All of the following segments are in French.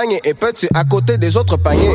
panier et petit à côté des autres paniers.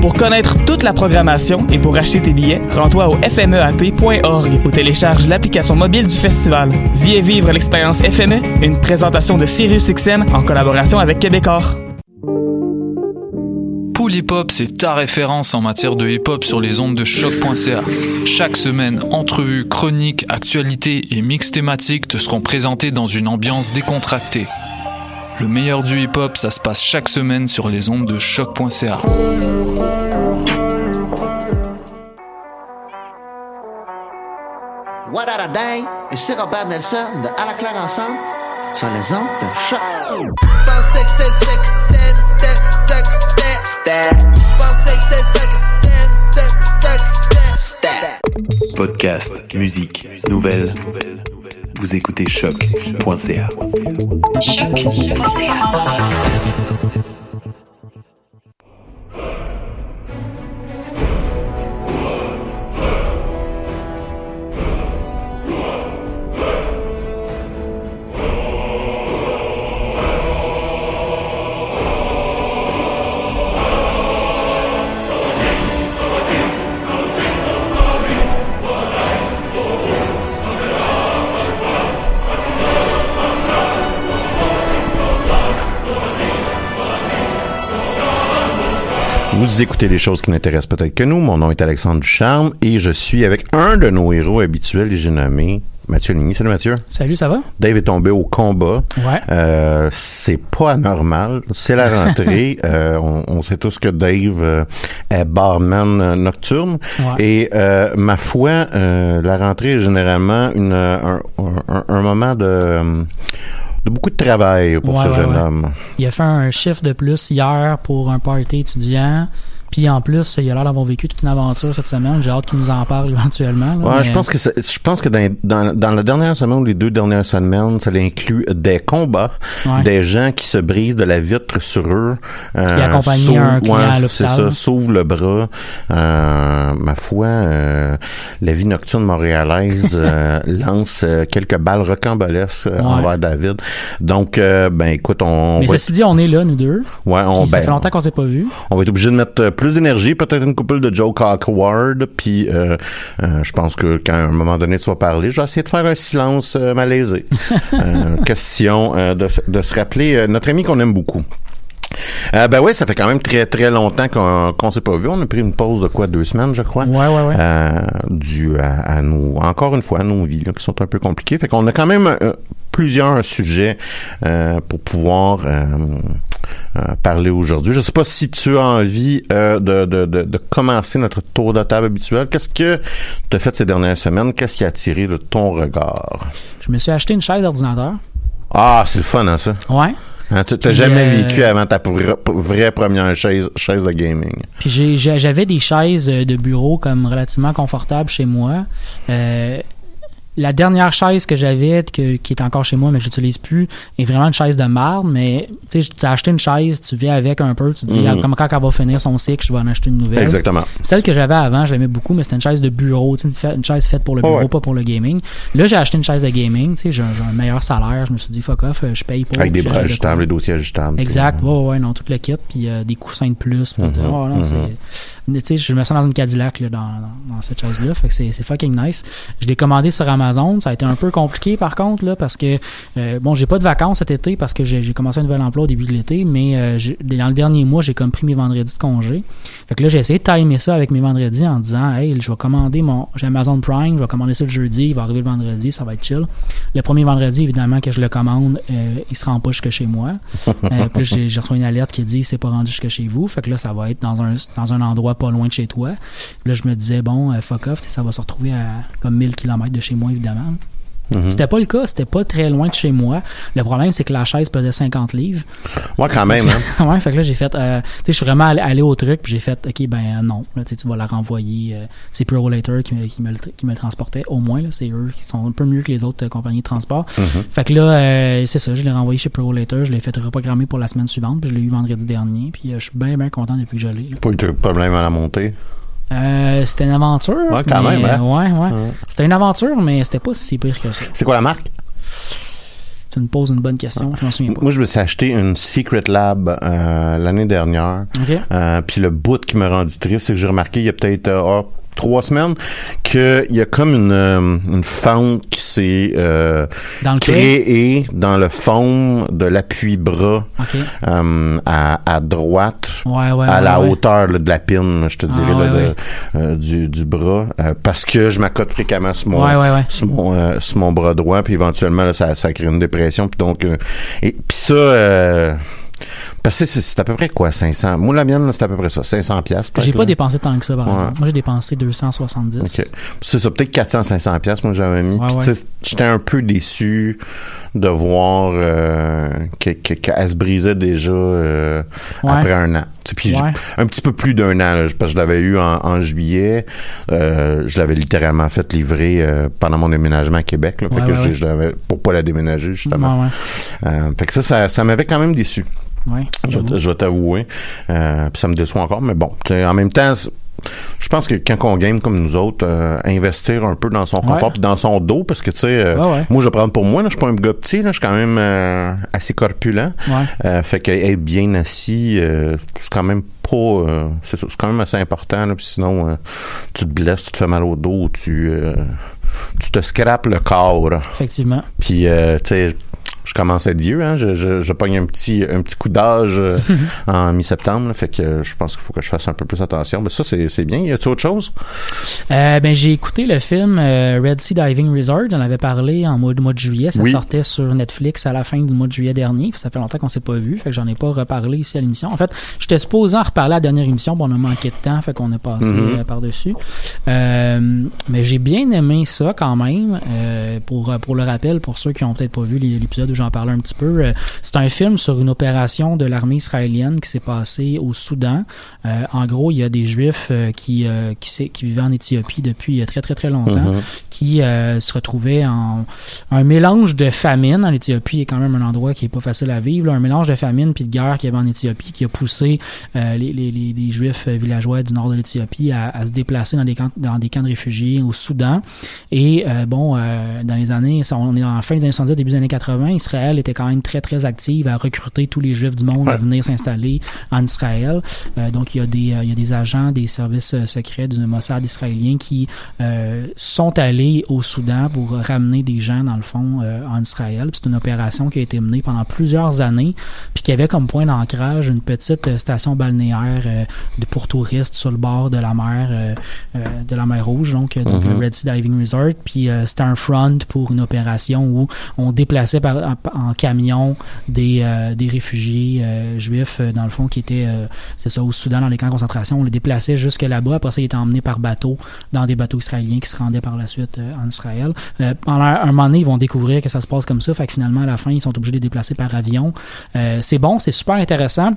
Pour connaître toute la programmation et pour acheter tes billets, rends-toi au fmeat.org ou télécharge l'application mobile du festival. Viens vivre l'expérience FME, une présentation de SiriusXM en collaboration avec Québecor. Pool Hip Hop, c'est ta référence en matière de hip hop sur les ondes de choc.ca. Chaque semaine, entrevues, chroniques, actualités et mix thématiques te seront présentés dans une ambiance décontractée. Le meilleur du hip hop, ça se passe chaque semaine sur les ondes de choc.ca. What a day? Et c'est Robert Nelson de À la claire ensemble sur les ondes de choc. Podcast, musique, nouvelles. Vous écoutez choc.ca. Vous écoutez des choses qui n'intéressent peut-être que nous. Mon nom est Alexandre Ducharme et je suis avec un de nos héros habituels et j'ai nommé Mathieu Ligny. Salut Mathieu. Salut, ça va? Dave est tombé au combat. Ouais. Euh, c'est pas anormal. C'est la rentrée. Euh, on, on sait tous que Dave euh, est barman nocturne. Ouais. Et ma foi, la rentrée est généralement une, un, un- un moment de, de beaucoup de travail pour Ouais, ce ouais, jeune ouais. homme. Il a fait un chiffre de plus hier pour un party étudiant. Puis en plus, il a l'air d'avoir vécu toute une aventure cette semaine. J'ai hâte qu'il nous en parle éventuellement. là, Ouais, mais- je pense que je pense que dans, dans, dans la dernière semaine ou les deux dernières semaines, ça inclut des combats, Ouais. des gens qui se brisent de la vitre sur eux, euh, Qui accompagnent un client à c'est ça, sauve le bras. Euh, ma foi, euh, la vie nocturne montréalaise euh, lance quelques balles rocambolesques Ouais. envers David. Donc, ben écoute, on Mais ceci dit, on est là, nous deux. ouais, on, Puis ça ben, fait longtemps qu'on s'est pas vus. on va être obligé de mettre plus d'énergie, peut-être une couple de Joe Cockward, puis euh, euh, je pense que quand à un moment donné tu vas parler, je vais essayer de faire un silence euh, malaisé. Euh, question euh, de, se- de se rappeler euh, notre ami qu'on aime beaucoup. Euh, ben oui, ça fait quand même très très longtemps qu'on qu'on s'est pas vu. On a pris une pause de quoi deux semaines, je crois. Ouais, ouais, ouais. Euh, dû à, à nous, encore une fois, à nos vies là, qui sont un peu compliquées. Fait qu'on a quand même euh, plusieurs sujets euh, pour pouvoir euh, euh, parler aujourd'hui. Je sais pas si tu as envie de, de, de, de commencer notre tour de table habituel. Qu'est-ce que tu as fait ces dernières semaines? Qu'est-ce qui a attiré de ton regard? Je me suis acheté une chaise d'ordinateur. Ah, c'est le fun, hein, ça? Ouais. Hein, tu t'as Puis, jamais vécu avant ta vra- vraie première chaise, chaise de gaming. Puis j'avais des chaises de bureau comme relativement confortables chez moi. Euh, la dernière chaise que j'avais, qui est encore chez moi, mais que j'utilise plus, est vraiment une chaise de marde. Mais tu sais, tu as acheté une chaise, tu vis avec un peu, tu te dis, Mhm. comme quand elle va finir son cycle, je vais en acheter une nouvelle. Exactement. Celle que j'avais avant, je l'aimais beaucoup, mais c'était une chaise de bureau, une, chaise faite pour le Oh, bureau, ouais. pas pour le gaming. Là, j'ai acheté une chaise de gaming, tu sais, j'ai un, meilleur salaire, je me suis dit, fuck off, euh, je paye pour. Avec des bras ajustables, les dossiers ajustables. Exact, ouais, ouais, non, tout le kit, puis euh, des coussins de plus. Mhm, Ouais, non, mhm. c'est- tu sais, je me sens dans une Cadillac là, dans, dans, cette chaise-là, fait que c'est fucking nice. Je l'ai commandé sur Amazon, ça a été un peu compliqué par contre là, parce que euh, bon, j'ai pas de vacances cet été parce que j'ai commencé un nouvel emploi au début de l'été, mais euh, dans le dernier mois, j'ai comme pris mes vendredis de congé. Fait que là, j'ai essayé de timer ça avec mes vendredis en disant, hey, je vais commander mon, j'ai Amazon Prime, je vais commander ça le jeudi, il va arriver le vendredi, ça va être chill. Le premier vendredi, évidemment, que je le commande, euh, il se rend pas jusque chez moi. Puis j'ai reçu une alerte qui dit c'est pas rendu jusque chez vous. Fait que là, ça va être dans un, dans un endroit pas loin de chez toi. Là, je me disais, bon, fuck off, ça va se retrouver à comme 1000 km de chez moi, évidemment. Mhm. C'était pas le cas, c'était pas très loin de chez moi. Le problème, c'est que la chaise pesait 50 livres. Ouais, quand même, hein. ouais, fait que là, j'ai fait, euh, tu sais, je suis vraiment allé, allé au truc, puis j'ai fait, ok, ben euh, non, là, tu vas la renvoyer. euh, c'est Pro Later qui me, qui, me, le- qui me le transportait, au moins, là, c'est eux qui sont un peu mieux que les autres euh, compagnies de transport. Mhm. Fait que là, euh, c'est ça, je l'ai renvoyé chez Pro Later, je l'ai fait reprogrammer pour la semaine suivante, puis je l'ai eu vendredi dernier, puis je suis bien, bien content depuis que je l'ai. Pas eu de problème à la montée. Euh, c'était une aventure. Ouais, quand mais, même, hein? euh, ouais, ouais. Ouais. C'était une aventure, mais c'était pas si pire que ça. C'est quoi la marque? Tu me poses une bonne question, je m'en souviens pas. Moi, je me suis acheté une Secret Lab euh, l'année dernière. Euh, Puis le bout qui m'a rendu triste, c'est que j'ai remarqué il y a peut-être ah, trois semaines qu'il y a comme une, euh, une fente qui s'est euh, créée dans le fond de l'appui-bras euh, à, à droite. Ouais, ouais, à ouais, la hauteur là, de la pine, je te Ah, dirais, là, ouais, de- euh, du, du bras, parce que je m'accote fréquemment sur mon, sur mon, sur mon bras droit, puis éventuellement, là, ça, ça crée une dépression, puis donc, et puis ça, parce que c'est, à peu près quoi, 500? Moi, la mienne, c'est à peu près ça, 500 pièces. J'ai pas dépensé tant que ça, par Ouais. exemple. Moi, j'ai dépensé 270. OK. C'est ça, peut-être 400, 500 pièces moi, j'avais mis. Ouais, ouais. j'étais un peu déçu de voir euh, que- que- qu'elle se brisait déjà euh, après un an. Puis un petit peu plus d'un an, là, parce que je l'avais eu en, en juillet. Euh, je l'avais littéralement fait livrer pendant mon déménagement à Québec. Là, fait que je- ouais. je l'avais- pour pas la déménager, justement. Fait que ça, ça, ça m'avait quand même déçu. Ouais, Je, vais- t'avouer. Euh, puis ça me déçoit encore, mais bon, en même temps, je pense que quand on game comme nous autres, euh, investir un peu dans son confort Ouais. dans son dos, parce que tu sais, euh, ouais. moi je vais prendre pour moi, là, je suis pas un gars petit, là, je suis quand même euh, assez corpulent. Ouais. Fait qu'être bien assis, c'est quand même pas, c'est quand même assez important, là, puis sinon tu te blesses, tu te fais mal au dos, tu tu te scrapes le corps. Effectivement. Puis, euh, tu sais, je commence à être vieux, hein. Je, je, je pogne un petit, un petit coup d'âge euh, en mi-septembre. Fait que euh, je pense qu'il faut que je fasse un peu plus attention. Mais ça, c'est, c'est bien. Y a-tu autre chose? Euh, ben, j'ai écouté le film euh, Red Sea Diving Resort. J'en avais parlé en mois, mois de juillet. Ça Oui. sortait sur Netflix à la fin du mois de juillet dernier. Ça fait longtemps qu'on s'est pas vu. Fait que j'en ai pas reparlé ici à l'émission. En fait, j'étais supposé en reparler à la dernière émission. Bon, on a manqué de temps. Fait qu'on a passé Mhm. euh, par-dessus. Euh, mais j'ai bien aimé ça quand même. Pour, pour le rappel, pour ceux qui ont peut-être pas vu l'épisode j'en parlais un petit peu, euh, c'est un film sur une opération de l'armée israélienne qui s'est passée au Soudan. Euh, en gros, il y a des Juifs euh, qui, euh, qui, vivaient en Éthiopie depuis très très très longtemps, Mhm. qui euh, se retrouvaient en un mélange de famine. En Éthiopie est quand même un endroit qui est pas facile à vivre. là, un mélange de famine puis de guerre qu'il y avait en Éthiopie qui a poussé les, les, les, les Juifs villageois du nord de l'Éthiopie à, à se déplacer dans des camps dans des camps de réfugiés au Soudan. Et bon, dans les années, on est en fin des années 70, début des années 80, Israël était quand même très très active à recruter tous les Juifs du monde à venir s'installer en Israël. Euh, donc il y a des euh, il y a des agents des services euh, secrets du Mossad israélien qui sont allés au Soudan pour ramener des gens dans le fond en Israël. C'est une opération qui a été menée pendant plusieurs années, puis qui avait comme point d'ancrage une petite station balnéaire de pour touristes sur le bord de la mer de la mer Rouge, donc, le Red Sea Diving Resort. Puis c'était un front pour une opération où on déplaçait par, en, en camion des, euh, des réfugiés euh, juifs, euh, dans le fond, qui étaient, euh, c'est ça, au Soudan, dans les camps de concentration. On les déplaçait jusque là-bas. Après ça, ils étaient emmenés par bateau dans des bateaux israéliens qui se rendaient par la suite euh, en Israël. Pendant un moment donné, ils vont découvrir que ça se passe comme ça. Fait que finalement, à la fin, ils sont obligés de les déplacer par avion. C'est bon, c'est super intéressant.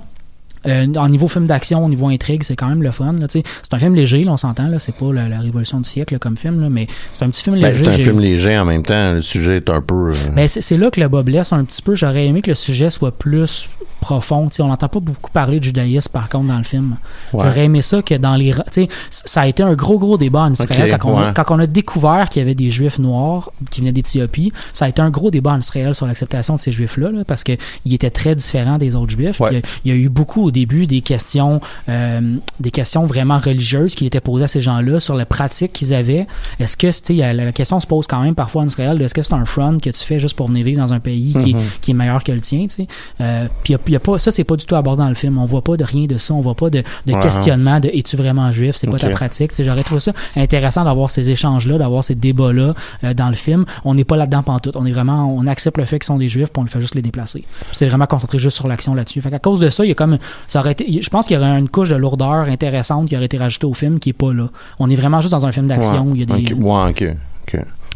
Euh, en niveau film d'action, au niveau intrigue, c'est quand même le fun. C'est un film léger, là, on s'entend. C'est pas la, la révolution du siècle là, comme film, là, mais c'est un petit film Ben, léger. c'est un film léger en même temps. Le sujet est un peu. euh, ben, c'est c'est là que le bas blesse un petit peu. J'aurais aimé que le sujet soit plus profond. On n'entend pas beaucoup parler de judaïsme, par contre, dans le film. Ouais. J'aurais aimé ça que dans les... ça a été un gros, gros débat en Israël. Quand, on a, ouais. quand on a découvert qu'il y avait des juifs noirs qui venaient d'Éthiopie, ça a été un gros débat en Israël sur l'acceptation de ces juifs-là, là, parce qu'ils étaient très différents des autres juifs. Ouais. Il, y a, eu beaucoup au début des questions, euh, des questions vraiment religieuses qui étaient posées à ces gens-là sur les pratiques qu'ils avaient. Est-ce que, tu sais, il y a- la question se pose quand même parfois en Israël, de est-ce que c'est un front que tu fais juste pour venir vivre dans un pays qui, est- Mhm. qui est meilleur que le tien, tu sais? Euh, puis il y a- il y a pas, ça, c'est pas du tout abordé dans le film. On voit pas de rien de ça. On voit pas de, de Ouais. questionnement de es-tu vraiment juif? C'est pas ta pratique. J'aurais trouvé ça intéressant d'avoir ces échanges-là, d'avoir ces débats-là euh, dans le film. On n'est pas là-dedans pantoute. On est vraiment, on accepte le fait qu'ils sont des juifs, puis on le fait juste les déplacer. C'est vraiment concentré juste sur l'action là-dessus. Fait qu'à cause de ça, il y a comme, ça aurait été, je pense qu'il y aurait une couche de lourdeur intéressante qui aurait été rajoutée au film qui est pas là. On est vraiment juste dans un film d'action où il y a des, ouais.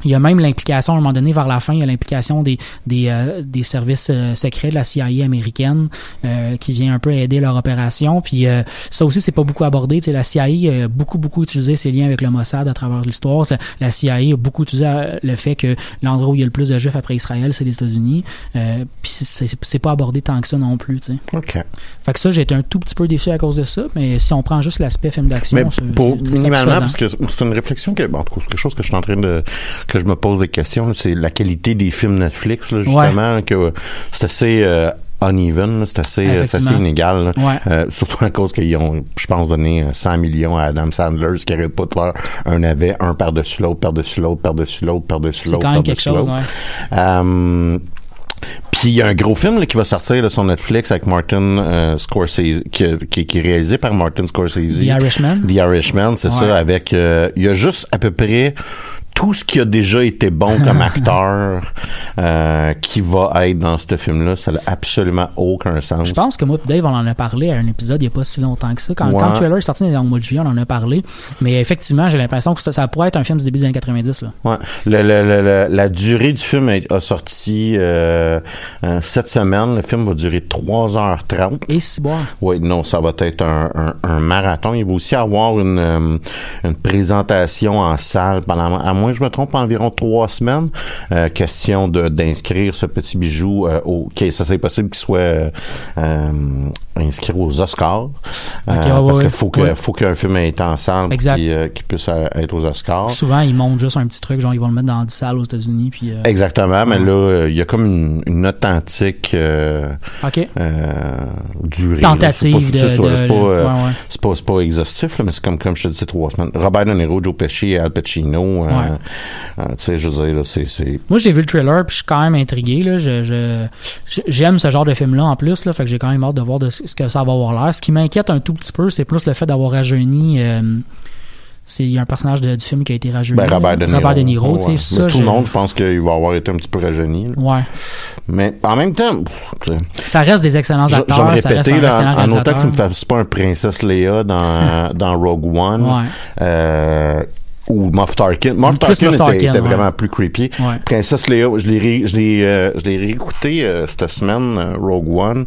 Il y a même l'implication, à un moment donné, vers la fin, il y a l'implication des, des, euh, des services euh, secrets de la CIA américaine euh, qui vient un peu aider leur opération. Puis euh, ça aussi, c'est pas beaucoup abordé. Tu sais, la CIA a beaucoup, beaucoup utilisé ses liens avec le Mossad à travers l'histoire. La CIA a beaucoup utilisé euh, le fait que l'endroit où il y a le plus de juifs après Israël, c'est les États-Unis. Euh, puis c'est- pas abordé tant que ça non plus. Tu sais. OK. Fait que ça, j'ai été un tout petit peu déçu à cause de ça. Mais si on prend juste l'aspect film d'action, c'est- minimalement, parce que c'est une réflexion que, bon, en tout cas, c'est quelque chose que je suis en train de, que je me pose des questions, c'est la qualité des films Netflix, là, justement, que c'est assez, euh, uneven, c'est assez, euh, c'est assez inégal. Ouais. Euh, surtout à cause qu'ils ont, je pense, donné euh, 100 millions à Adam Sandler, ce qui arrête pas de faire un navet, un par-dessus l'autre, par-dessus l'autre, par-dessus l'autre, par-dessus C'est l'autre, quand même quelque chose, l'autre. ouais. Euh, puis il y a un gros film là, qui va sortir là, sur Netflix avec Martin euh, Scorsese, qui, qui, qui est réalisé par Martin Scorsese. The Irishman. The Irishman, c'est Ouais. ça, avec... euh, il y a juste à peu près tout ce qui a déjà été bon comme acteur euh, qui va être dans ce film-là. Ça n'a absolument aucun sens. Je pense que moi et Dave, on en a parlé à un épisode il n'y a pas si longtemps que ça. Quand, Ouais. quand le trailer est sorti dans le mois de juillet, on en a parlé. Mais effectivement, j'ai l'impression que ça, ça pourrait être un film du début des années 90. Là. Ouais. Le- le- le- le- la durée du film a, a sorti euh, euh, cette semaine. Le film va durer 3h30. Et si boire. Oui, non, ça va être un, un- un marathon. Il va aussi avoir une, euh, une présentation en salle pendant, à moins je me trompe, environ trois semaines. Euh, question d'inscrire ce petit bijou euh, au. ok, ça c'est possible qu'il soit inscrit aux Oscars. Euh, ouais, parce ouais. qu'il faut que faut qu'un film ait été en salle euh, qu'il puisse euh, être aux Oscars. Souvent, ils montent juste un petit truc, genre ils vont le mettre dans 10 salles aux États-Unis. Puis, euh, Exactement, mais là, il y a comme une, une authentique durée. Tentative. C'est pas- de- pas, pas, pas exhaustif, là, mais c'est comme, comme je te disais, trois semaines. Robert De Niro, Joe Pesci, Al Pacino, tu sais, je veux dire, c'est, Moi, j'ai vu le trailer, puis je suis quand même intrigué. Là. Je, je- je- j'aime ce genre de film-là en plus, là, fait que j'ai quand même hâte de voir de ce que ça va avoir l'air. Ce qui m'inquiète un tout petit peu, c'est plus le fait d'avoir rajeuni. euh, c'est il y a un personnage de- du film qui a été rajeuni. ben, Robert De. Niro. Robert De Niro, Ouais. tu sais, Mais ça. tout le monde, je pense qu'il va avoir été un petit peu rajeuni. là. Ouais. Mais en même temps, pff, sais, Ça reste des excellents je, je vais acteurs. me ça reste répéter, un excellent là, en, en autant que tu me fasses pas un Princesse Leia dans, dans Rogue One, Ouais. euh, ou Moff Tarkin. Moff Tarkin Moff était, Tarkin, était ouais. vraiment plus creepy. Ouais. Princesse Leia, je l'ai je l'ai euh, je l'ai réécouté euh, cette semaine, euh, Rogue One,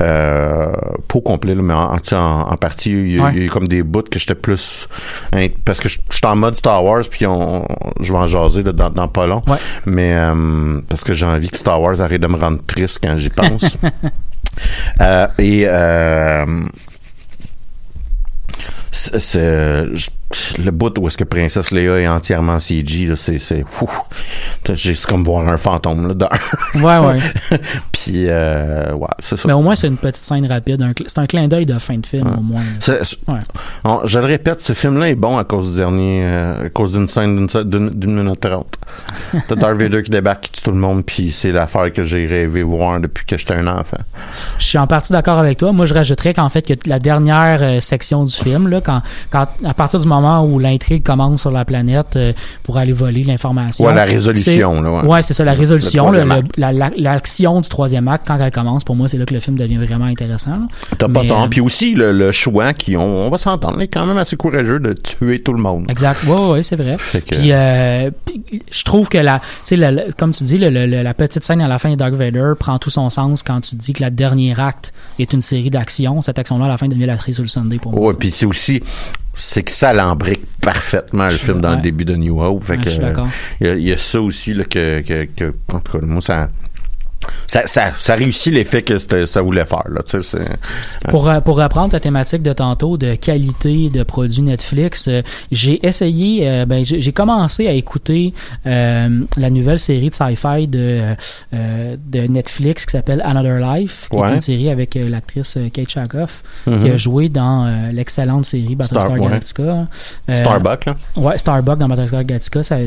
euh, pas au complet, là, mais en, en, partie, il y, a, Ouais. il y a eu comme des bouts que j'étais plus... hein, parce que je suis en mode Star Wars, puis on, je vais en jaser là, dans, dans pas long. Ouais. Mais euh, parce que j'ai envie que Star Wars arrête de me rendre triste quand j'y pense. Euh, et... C'est le bout où est-ce que Princesse Léa est entièrement CG c'est c'est comme voir un fantôme là dans- Ouais, ouais. puis euh, ouais c'est ça Mais au moins, c'est une petite scène rapide. C'est un clin d'œil de fin de film, au moins. Ouais. on- je le répète ce film là est bon à cause du dernier euh, à cause d'une scène d'une minute trente T'as Darth Vader qui débarque qui tue tout le monde puis c'est l'affaire que j'ai rêvé voir depuis que j'étais un enfant Je suis en partie d'accord avec toi. Moi, je rajouterais qu'en fait, que la dernière euh, section du film, là, quand, quand, à partir du moment où l'intrigue commence sur la planète euh, pour aller voler l'information. Ouais, la résolution, là, ouais. Ouais, c'est ça, la résolution, la- la- l'action du troisième acte, quand elle commence, pour moi, c'est là que le film devient vraiment intéressant. t'as pas tort euh, puis aussi le, le choix qui ont on va s'entendre est quand même assez courageux de tuer tout le monde Exact. Ouais, ouais, c'est vrai. Que- Puis, euh, puis, je trouve que la, comme tu dis, le- le- le- la petite scène à la fin de Dark Vader prend tout son sens quand tu dis que la dernier acte est une série d'actions. Cette action-là, à la fin, devient la sur le Sunday pour moi. Ouais, puis c'est aussi c'est que ça l'embrique parfaitement le Je- film dans ouais. le début de New Hope. Fait Ouais, que je suis d'accord. il y, a- il y a ça aussi là, que, que, que en tout cas moi ça ça, ça, ça réussit l'effet que ça voulait faire là, Pour, euh, pour reprendre ta thématique de tantôt de qualité de produits Netflix, euh, j'ai essayé, euh, ben, j'ai commencé à écouter euh, la nouvelle série de sci-fi de, de Netflix qui s'appelle Another Life, qui Ouais. est une série avec l'actrice Kate Shakoff, Mhm. qui a joué dans l'excellente série Battlestar Star-. Galactica. Starbuck là. Ouais, Starbuck dans Battlestar Galactica, ça,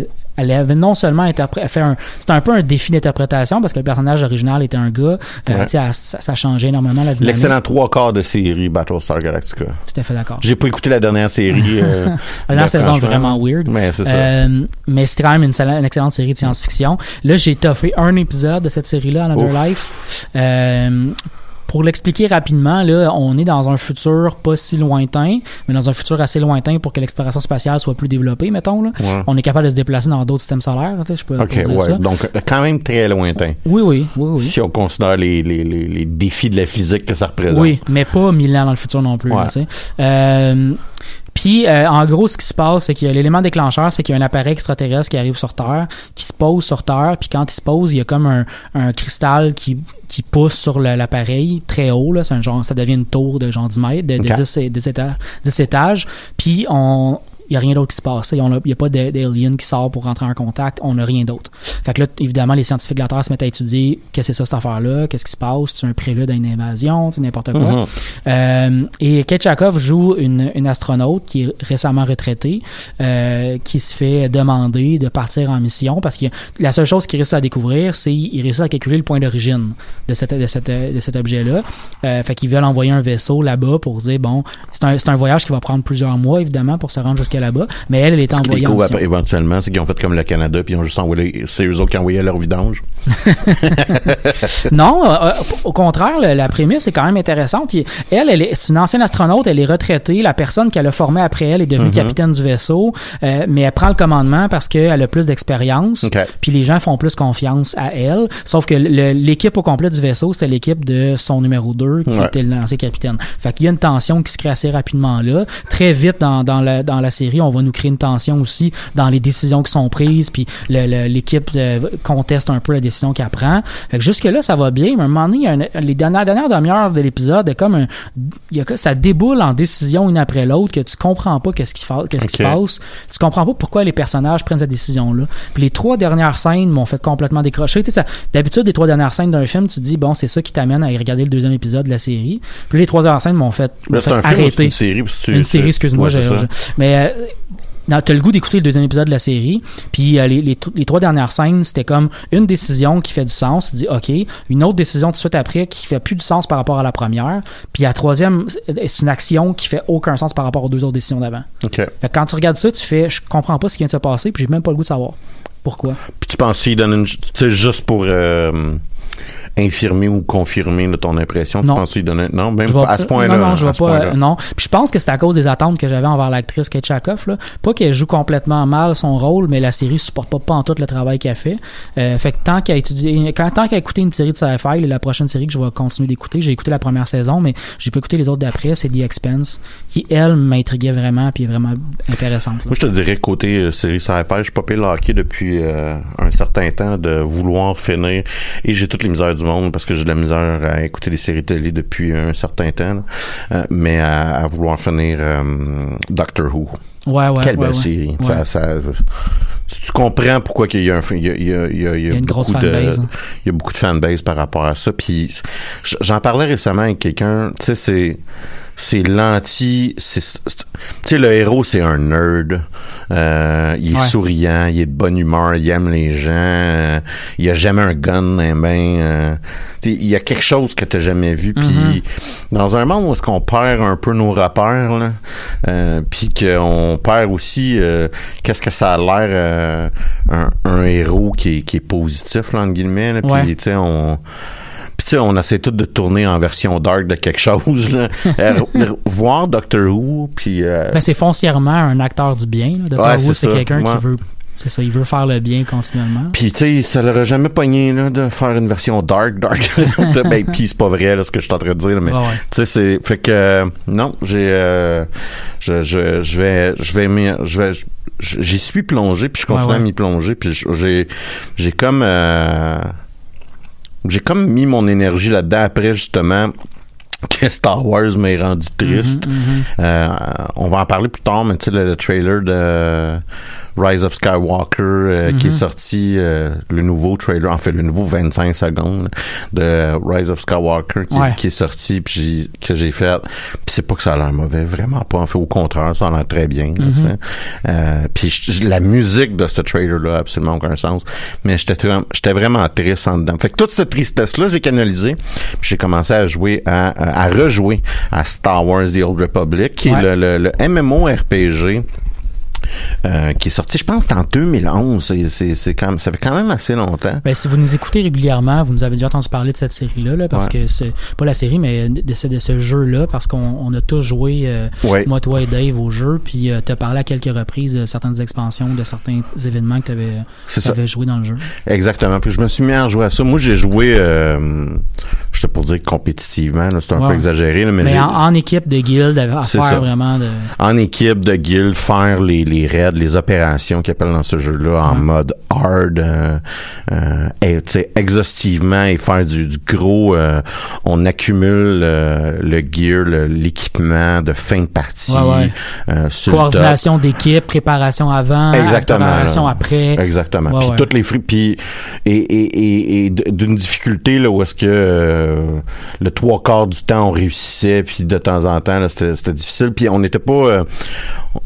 elle avait non seulement fait un, c'était un peu un défi d'interprétation parce que le personnage original était un gars, euh, Ouais. elle- ça, ça changeait énormément la dynamique. L'excellent trois quarts de série Battlestar Galactica. Tout à fait d'accord. J'ai pas écouté la dernière série. euh, La dernière saison vraiment weird. Mais c'est. Euh, mais c'était quand même une, excellente série de science-fiction. Là, j'ai toffé un épisode de cette série-là, Another Ouf. Life. Pour l'expliquer rapidement, là, on est dans un futur pas si lointain, mais dans un futur assez lointain pour que l'exploration spatiale soit plus développée, mettons. Là. Ouais. On est capable de se déplacer dans d'autres systèmes solaires, je peux dire ouais. ça. Donc, quand même très lointain. Oui, oui, oui, oui. Si on considère les, les, les, les défis de la physique que ça représente. Oui, mais pas mille ans dans le futur non plus. Ouais. Euh, puis, euh, en gros, ce qui se passe, c'est que l'élément déclencheur, c'est qu'il y a un appareil extraterrestre qui arrive sur Terre, qui se pose sur Terre, puis quand il se pose, il y a comme un, un cristal qui, qui pousse sur l'appareil très haut. Là, c'est un genre, ça devient une tour de genre 10 mètres, de, de Ok. 10, é- 10 étages, 10 étages. Puis, on il n'y a rien d'autre qui se passe. Il n'y a pas d'a- d'alien qui sort pour rentrer en contact. On n'a rien d'autre. Fait que là, évidemment, les scientifiques de la Terre se mettent à étudier qu'est-ce que c'est ça, cette affaire-là, qu'est-ce qui se passe, c'est un prélude à une invasion, sais, n'importe quoi. Mhm. Euh, et Ketchakov joue une, une astronaute qui est récemment retraitée, euh, qui se fait demander de partir en mission parce que la seule chose qu'il réussit à découvrir, c'est qu'il réussit à calculer le point d'origine de, cette, de, cette, de cet objet-là. Euh, fait qu'ils veulent envoyer un vaisseau là-bas pour dire, bon, c'est un, c'est un voyage qui va prendre plusieurs mois, évidemment, pour se rendre jusqu'à là-bas, mais elle, elle est Ce qu'ils envoyée mission. après, éventuellement, c'est qu'ils ont fait comme le Canada, puis ils ont juste envoyé, c'est eux autres qui envoyaient leur vidange. Non, euh, euh, au contraire, la prémisse est quand même intéressante. Elle, elle est, c'est une ancienne astronaute, elle est retraitée. La personne qu'elle a formée après elle est devenue Mhm. capitaine du vaisseau, euh, mais elle prend le commandement parce qu'elle a plus d'expérience. Puis les gens font plus confiance à elle. Sauf que l'équipe au complet du vaisseau, c'était l'équipe de son numéro 2 qui Ouais. était l'ancien capitaine. Fait qu'il y a une tension qui se crée assez rapidement là. Très vite dans, dans, la, dans la série, on va nous créer une tension aussi dans les décisions qui sont prises. Puis l'équipe euh, conteste un peu la décision qu'elle prend. Fait que jusque-là, ça va bien. Mais à un moment donné, il y a un- les dernières, dernières demi-heures de l'épisode, comme un, il y a, ça déboule en décision une après l'autre que tu comprends pas qu'est-ce qui, se passe. Tu comprends pas pourquoi les personnages prennent cette décision-là. Puis les trois dernières scènes m'ont fait complètement décrocher. D'habitude, les trois dernières scènes d'un film, tu te dis, bon, c'est ça qui t'amène à y regarder le deuxième épisode de la série. Puis les trois dernières scènes m'ont fait, fait un film arrêter. une série? Tu- Une série, excuse-moi. Ouais, mais euh, t'as le goût d'écouter le deuxième épisode de la série. Puis euh, les, les, t- les trois dernières scènes, c'était comme une décision qui fait du sens. Tu dis OK. Une autre décision tout de suite après qui fait plus du sens par rapport à la première. Puis la troisième, c'est une action qui fait aucun sens par rapport aux deux autres décisions d'avant. OK. Fait que quand tu regardes ça, tu fais je comprends pas ce qui vient de se passer. Puis j'ai même pas le goût de savoir pourquoi? Puis tu penses qu'il donne une. Tu sais, juste pour euh, infirmer ou confirmer là, ton impression, Non. tu penses qu'il donne. un- Non, même à ce point-là. Non, non, je vois pas. euh, non. Puis je pense que c'est à cause des attentes que j'avais envers l'actrice Kate Chakoff, là. Pas qu'elle joue complètement mal son rôle, mais la série supporte pas, pas en tout le travail qu'elle fait. Euh, fait que tant qu'elle a étudié, quand, tant qu'elle a écouté une série de sci-fi, la prochaine série que je vais continuer d'écouter, j'ai écouté la première saison, mais j'ai pas écouté les autres d'après, c'est The Expense, qui, elle, m'intriguait vraiment, puis est vraiment intéressante. là. Moi, je te dirais côté euh, série sci-fi, je suis pas payé le hockey depuis euh, un certain temps de vouloir finir. Et j'ai toutes les misères du monde parce que j'ai de la misère à écouter des séries télé depuis un certain temps. là. Euh, mais à, à vouloir finir euh, Doctor Who. Ouais, ouais. Quelle belle ouais. série. Ouais. Ça, ça, tu comprends pourquoi il y a un il y a, il y a, il y a, il y a Il y a une grosse beaucoup de fanbase, hein. il y a beaucoup de fanbase par rapport à ça puis j'en parlais récemment avec quelqu'un tu sais c'est c'est l'anti tu sais le héros c'est un nerd euh, il est Ouais. souriant il est de bonne humeur il aime les gens euh, il a jamais un gun dans euh, sais, il y a quelque chose que t'as jamais vu puis Mhm. dans un monde où est-ce qu'on perd un peu nos repères là euh, puis qu'on perd aussi euh, qu'est-ce que ça a l'air euh, un, un héros qui est, qui est positif là, entre guillemets là, puis tu sais on sais, on essaie tout de tourner en version dark de quelque chose. Là. Euh, voir Doctor Who, puis... euh, Ben, c'est foncièrement un acteur du bien. Là. Ouais, Who, c'est quelqu'un Ouais. qui veut C'est ça, il veut faire le bien continuellement. Puis, tu sais, ça l'aurait jamais pogné là, de faire une version dark, dark. ben, puis c'est pas vrai, là, ce que je suis en train de dire. là, mais, ouais. tu sais, c'est... Fait que, euh, non, j'ai... euh, je, je, je vais... Je vais... m'y- Je vais J'y suis plongé, puis je continue Ouais, ouais. à m'y plonger, puis j'ai... J'ai comme... euh, j'ai comme mis mon énergie là-dedans après, justement que Star Wars m'ait rendu triste. Mhm, Euh, on va en parler plus tard, mais tu sais, le, le trailer de Rise of Skywalker euh, qui est Mhm. sorti, euh, le nouveau trailer, en fait, le nouveau 25 secondes de Rise of Skywalker qui, Ouais. qui est sorti, puis que j'ai fait. Puis c'est pas que ça a l'air mauvais, vraiment pas. En fait, au contraire, ça a l'air très bien. là, Mhm. Euh, puis la musique de ce trailer-là a absolument aucun sens. Mais j'étais j'étais vraiment triste en dedans. Fait que toute cette tristesse-là, j'ai canalisé. Puis j'ai commencé à jouer à, à rejouer à Star Wars The Old Republic, qui Ouais. est le, le, le MMORPG. Euh, qui est sorti, je pense, en 2011. C'est, quand même, ça fait quand même assez longtemps. Ben, si vous nous écoutez régulièrement, vous nous avez déjà entendu parler de cette série-là, là, parce Ouais. que c'est pas la série, mais de ce, de ce jeu-là, parce qu'on on a tous joué, euh, Ouais. moi, toi et Dave, au jeu, puis tu as parlé à quelques reprises de certaines expansions, de certains événements que tu avais, joué dans le jeu. Exactement. Puis je me suis mis à jouer à ça. Moi, j'ai joué, euh, je sais pour dire compétitivement, c'est un Ouais. peu exagéré, là, mais, en, en équipe de guild, à faire ça. vraiment de. en équipe de guild, faire les, les raids, les opérations qu'ils appellent dans ce jeu-là en Ouais. mode hard, euh, euh, et, exhaustivement et faire du, du gros, euh, on accumule le gear, l'équipement de fin de partie, Ouais, ouais. sur le top. Coordination d'équipe, préparation avant, Exactement. préparation après. Exactement. Ouais, puis toutes les fruits, puis et, et, et, et d- d'une difficulté là où est-ce que le trois quarts du temps on réussissait, puis de temps en temps c'était difficile, puis on n'était pas,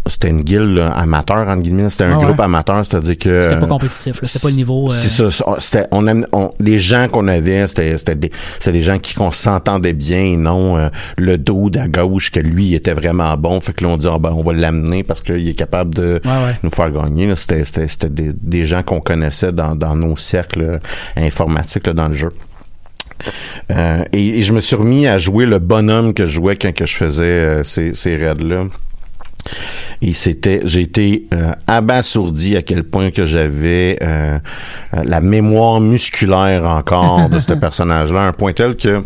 c'était une guilde amateur entre guillemets, c'était un Ah ouais. groupe amateur, c'est-à-dire que C'était pas euh, compétitif, là, c'était pas le niveau. euh, c'est ça. c'est- C'était, on, aime- on- les gens qu'on avait, c'était, c'était des, c'était des gens qui qu'on s'entendait bien et non euh, le dude à gauche que lui il était vraiment bon. Fait que là on dit ah, ben on va l'amener parce qu'il est capable de Ouais, ouais. nous faire gagner. C'était, c'était, c'était des, des gens qu'on connaissait dans, dans nos cercles euh, informatiques là, dans le jeu. Euh, et, et je me suis remis à jouer le bonhomme que je jouais quand que je faisais euh, ces, ces raids-là. Et c'était, j'ai été euh, abasourdi à quel point que j'avais euh, euh, la mémoire musculaire encore de ce personnage-là, un point tel que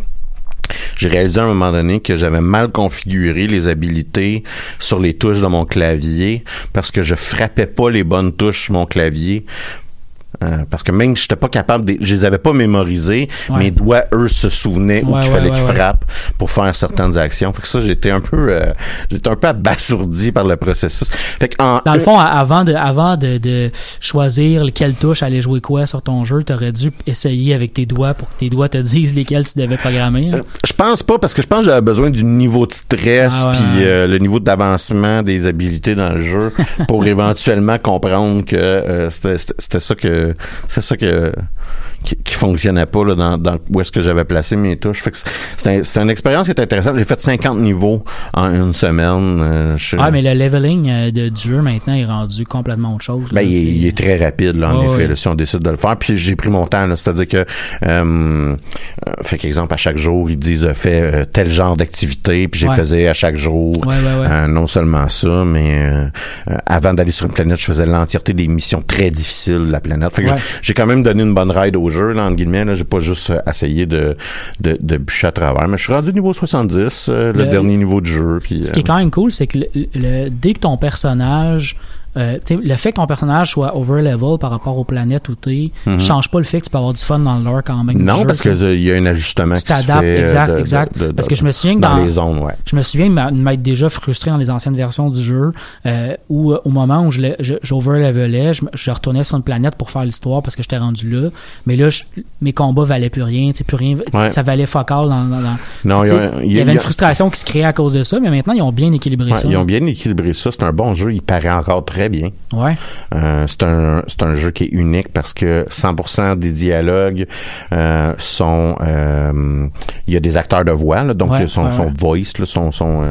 j'ai réalisé à un moment donné que j'avais mal configuré les habilités sur les touches de mon clavier parce que je frappais pas les bonnes touches sur mon clavier. Euh, parce que même si j'étais pas capable de, je les avais pas mémorisés, Ouais. mes doigts eux se souvenaient où qu'il ouais, fallait qu'ils frappent pour faire certaines actions. Fait que ça j'étais un peu euh, j'étais un peu abasourdi par le processus. Fait que en Dans le fond, avant de, avant de, de choisir quelle touche aller jouer quoi sur ton jeu, tu aurais dû essayer avec tes doigts pour que tes doigts te disent lesquels tu devais programmer. là. Je pense pas parce que je pense que j'avais besoin du niveau de stress Ah puis euh, le niveau d'avancement des habilités dans le jeu pour éventuellement comprendre que euh, c'était ça que c'est ça que qui, qui fonctionnait pas là, dans, dans où est-ce que j'avais placé mes touches. Fait que c'était c'était une expérience qui était intéressante. J'ai fait 50 niveaux en une semaine. euh, je- Ah, mais le leveling euh, de, du jeu maintenant est rendu complètement autre chose. Ben, il, est- c'est- il est très rapide, là, en effet, ouais. là, si on décide de le faire. Puis j'ai pris mon temps, là, c'est-à-dire que, euh, euh, fait qu'exemple, à chaque jour, ils disent, fais tel genre d'activité, puis j'ai Ouais. faisais à chaque jour. Ouais. Euh, non seulement ça, mais avant d'aller sur une planète, je faisais l'entièreté des missions très difficiles de la planète. Fait que j'ai quand même donné une bonne ride au jeu, là, entre guillemets. Là, j'ai pas juste euh, essayé de, de, de bûcher à travers. Mais je suis rendu niveau 70, euh, le, Le- dernier niveau de jeu. Puis, Ce qui est euh, quand même cool, c'est que le- le- dès que ton personnage. Euh, tu le fait que ton personnage soit over level par rapport aux planètes où t'es, Mhm. change pas le fait que tu peux avoir du fun dans le lore quand même. non, jeu, parce tu qu'il y a un ajustement Tu qui se t'adaptes, euh, exact, de- exact. de- de- Parce que je me souviens que dans, dans- les zones, ouais. Je me souviens de m'être déjà frustré dans les anciennes versions du jeu euh, où euh, au moment où je l'ai- je- j'overlevelais, je, retournais sur une planète pour faire l'histoire parce que j'étais rendu là. Mais là, je- mes combats valaient plus rien, tu plus rien. Ouais. Ça valait fuck all dans, dans- dans- Non, tu sais, il y a- avait une frustration qui se créait à cause de ça, mais maintenant ils ont bien équilibré Ouais, ça. ils ont bien équilibré ça. C'est un bon jeu. Il paraît encore très bien. Ouais. Euh, c'est un c'est un jeu qui est unique parce que 100% des dialogues euh, sont euh, il y a des acteurs de voix là, donc Ouais, son ouais, son voice là, son son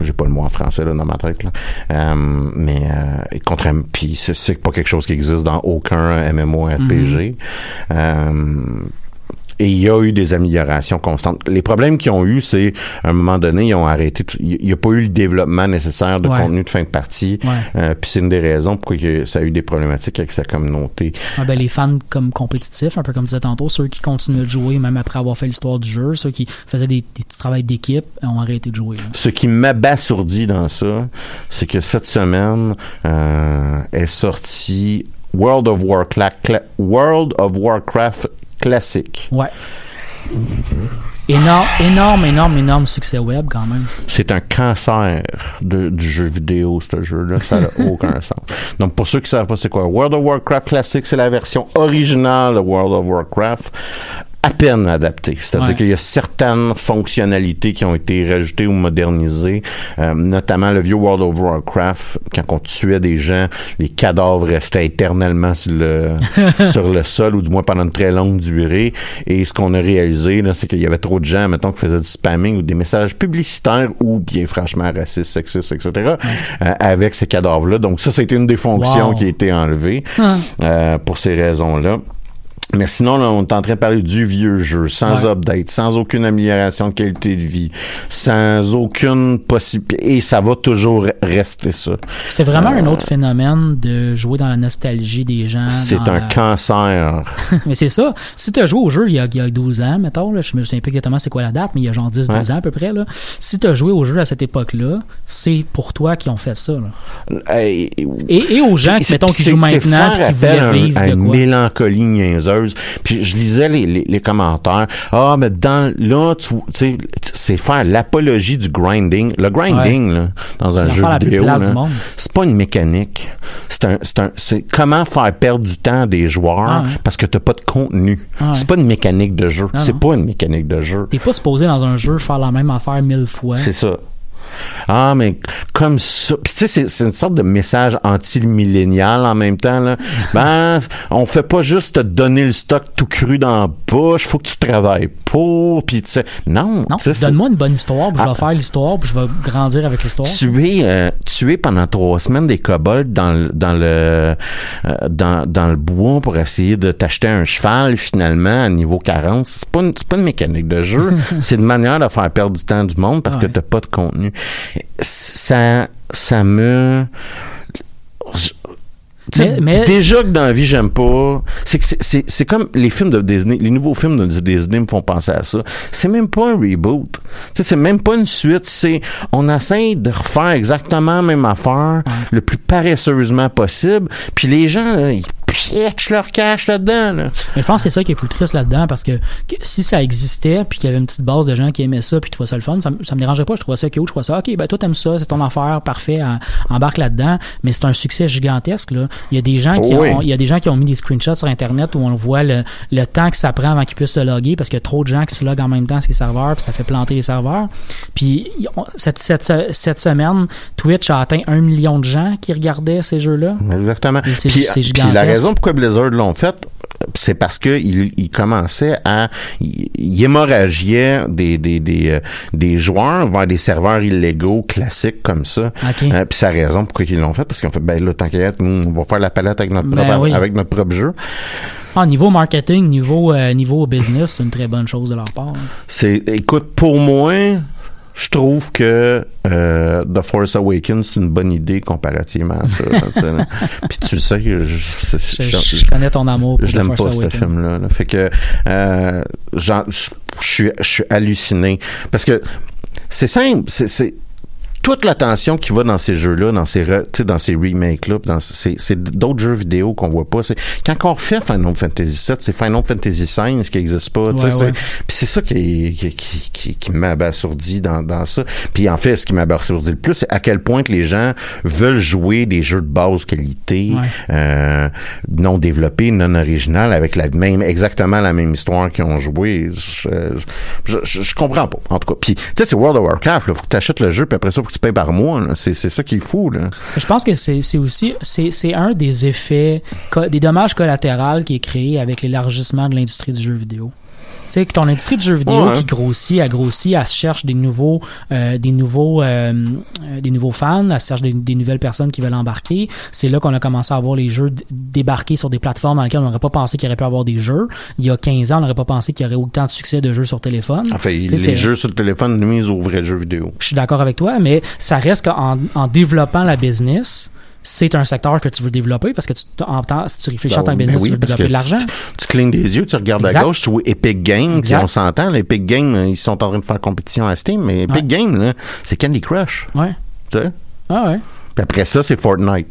j'ai pas le mot en français là, dans ma tête là. Euh, mais euh, contrairement puis c'est pas quelque chose qui existe dans aucun MMORPG. Mm-hmm. Euh, et il y a eu des améliorations constantes. Les problèmes qu'ils ont eu, c'est à un moment donné, ils ont arrêté. Il n'y a pas eu le développement nécessaire de Ouais. contenu de fin de partie. Ouais. Euh, Puis c'est une des raisons pourquoi ça a eu des problématiques avec sa communauté. Ah ben, les fans comme compétitifs, un peu comme je disais tantôt, ceux qui continuaient de jouer même après avoir fait l'histoire du jeu, ceux qui faisaient des, des petits travails d'équipe, ont arrêté de jouer. là. Ce qui m'abasourdit dans ça, c'est que cette semaine euh, est sorti World of Warcraft, World of Warcraft classique. Ouais. Énorme, énorme, énorme, énorme succès web quand même. C'est un cancer de, du jeu vidéo, ce jeu-là. Ça n'a aucun sens. Donc, pour ceux qui savent pas c'est quoi, World of Warcraft Classic, c'est la version originale de World of Warcraft à peine adaptée. C'est-à-dire Ouais. qu'il y a certaines fonctionnalités qui ont été rajoutées ou modernisées, euh, notamment le vieux World of Warcraft, quand on tuait des gens, les cadavres restaient éternellement sur le, sur le sol, ou du moins pendant une très longue durée. Et ce qu'on a réalisé, c'est qu'il y avait trop de gens, mettons, qui faisaient du spamming ou des messages publicitaires ou bien franchement racistes, sexistes, etc., euh, avec ces cadavres-là. Donc ça, c'était une des fonctions Wow. qui a été enlevée Ah. euh, pour ces raisons-là. Mais sinon, là, on est en train de parler du vieux jeu, sans Ouais. update, sans aucune amélioration de qualité de vie, sans aucune possibilité. Et ça va toujours rester ça. C'est vraiment Euh, un autre phénomène de jouer dans la nostalgie des gens. C'est un la- cancer. mais c'est ça. Si tu as joué au jeu il y a, il y a 12 ans, mettons, là, je me souviens plus exactement c'est quoi la date, mais il y a genre 10, 12 ans à peu près, là. Si tu as joué au jeu à cette époque-là, c'est pour toi qui ont fait ça, là. Et, et aux gens qui, mettons, qui jouent maintenant qui voulaient un- vivre de quoi? mélancolie niaiseuse. Puis je lisais les, les, les commentaires. Ah, mais dans là, tu tu sais, c'est faire l'apologie du grinding. Le grinding, là, dans un jeu vidéo, c'est pas une mécanique. C'est un, c'est un, c'est comment faire perdre du temps à des joueurs Ah ouais. parce que t'as pas de contenu. Ah ouais. C'est pas une mécanique de jeu. C'est pas une mécanique de jeu. T'es pas supposé dans un jeu faire la même affaire mille fois. C'est ça. Ah, mais comme ça. Puis tu sais, c'est- une sorte de message anti-millénial en même temps. Là. Ben, on fait pas juste te donner le stock tout cru dans la bouche. Faut que tu travailles pour. Puis tu sais, non. Non, donne-moi une bonne histoire, puis je Ah. vais faire l'histoire, puis je vais grandir avec l'histoire. tuer, euh, tuer pendant trois semaines des kobolds dans le, dans le, euh, dans, dans le bois pour essayer de t'acheter un cheval finalement à niveau 40. C'est pas une, pas une mécanique de jeu. c'est une manière de faire perdre du temps du monde parce Ah que t'as pas de contenu. Ça, ça me, Mais- mais déjà que dans la vie, j'aime pas. C'est que comme les films de Disney. Les nouveaux films de Disney me font penser à ça. C'est même pas un reboot. Tu sais, c'est même pas une suite. C'est on essaie de refaire exactement la même affaire le plus paresseusement possible. Puis les gens, là, ils pitchent leur cash là-dedans. Là. Mais je pense que c'est ça qui est plus triste là-dedans parce que, que si ça existait puis qu'il y avait une petite base de gens qui aimaient ça puis qui trouvaient ça le fun, ça, me- ça me dérangerait pas. Je trouvais ça cute, je trouvais ça, ok, ben toi t'aimes ça, c'est ton affaire, parfait, embarque là-dedans. Mais c'est un succès gigantesque, là. Il y a des gens qui Oui. ont, il y a des gens qui ont mis des screenshots sur Internet où on voit le, le temps que ça prend avant qu'ils puissent se loguer parce qu'il y a trop de gens qui se loguent en même temps sur les serveurs puis ça fait planter les serveurs. Puis cette, cette, cette semaine, Twitch a atteint un million de gens qui regardaient ces jeux-là. Exactement. Et c'est- puis gigantesque. la raison pourquoi Blizzard l'ont fait, c'est parce que il, il commençait à il, il hémorragiait des des des, euh, des joueurs vers des serveurs illégaux classiques comme ça. OK. Euh, puis c'est la raison pourquoi ils l'ont fait parce qu'ils ont fait ben là tant qu'à être, on va faire la palette avec notre Ben propre oui. avec notre propre jeu. Ah, niveau marketing, niveau, euh, niveau business, c'est une très bonne chose de leur part. hein. C'est écoute pour moi je trouve que euh, The Force Awakens c'est une bonne idée comparativement à ça. Puis tu le sais que je, je- Je, je- connais ton amour pour je l'aime pas ce film-là. là. Fait que euh, j'en- je suis je suis halluciné parce que c'est simple, c'est toute l'attention qui va dans ces jeux-là, dans ces re- tu sais, dans ces remakes-là, dans ces- c'est d'autres jeux vidéo qu'on voit pas. C'est quand on refait Final Fantasy VII, c'est Final Fantasy V qui n'existe pas. Ouais, ouais. Puis c'est ça qui, qui, qui, qui, qui m'abasourdit dans, dans ça. Puis en fait, ce qui m'abasourdit le plus, c'est à quel point que les gens veulent jouer des jeux de basse qualité, Ouais. euh, non développés, non original, avec la même, exactement la même histoire qu'ils ont joué. Je, je, je, je comprends pas, en tout cas. Puis, tu sais, c'est World of Warcraft, là. Faut que tu achètes le jeu, puis après ça, faut que C'est, ça. Je pense que c'est aussi c'est un des effets des dommages collatéraux qui est créé avec l'élargissement de l'industrie du jeu vidéo. Tu ton industrie de jeux vidéo Ouais. qui grossit, elle grossit, elle cherche des nouveaux, euh, des nouveaux, euh, euh, des nouveaux fans, elle cherche des, des nouvelles personnes qui veulent embarquer. C'est là qu'on a commencé à voir les jeux débarquer sur des plateformes dans lesquelles on n'aurait pas pensé qu'il y aurait pu avoir des jeux. Il y a 15 ans, on n'aurait pas pensé qu'il y aurait autant de succès de jeux sur téléphone. En fait, Tu sais, les jeux sur le téléphone nuisent aux vrais jeux vidéo. Je suis d'accord avec toi, mais ça reste qu'en en développant la business, c'est un secteur que tu veux développer parce que tu, en si tu réfléchis à ta Ben business, oui, tu veux développer de que l'argent. Tu clignes des yeux, tu regardes Exact. à gauche, tu vois Epic Games, on s'entend, Epic Games, euh, ils sont en train de faire compétition à Steam, mais Epic Ouais. Games, c'est Candy Crush. Ouais. Tu sais? Ah ouais. Puis après ça, c'est Fortnite.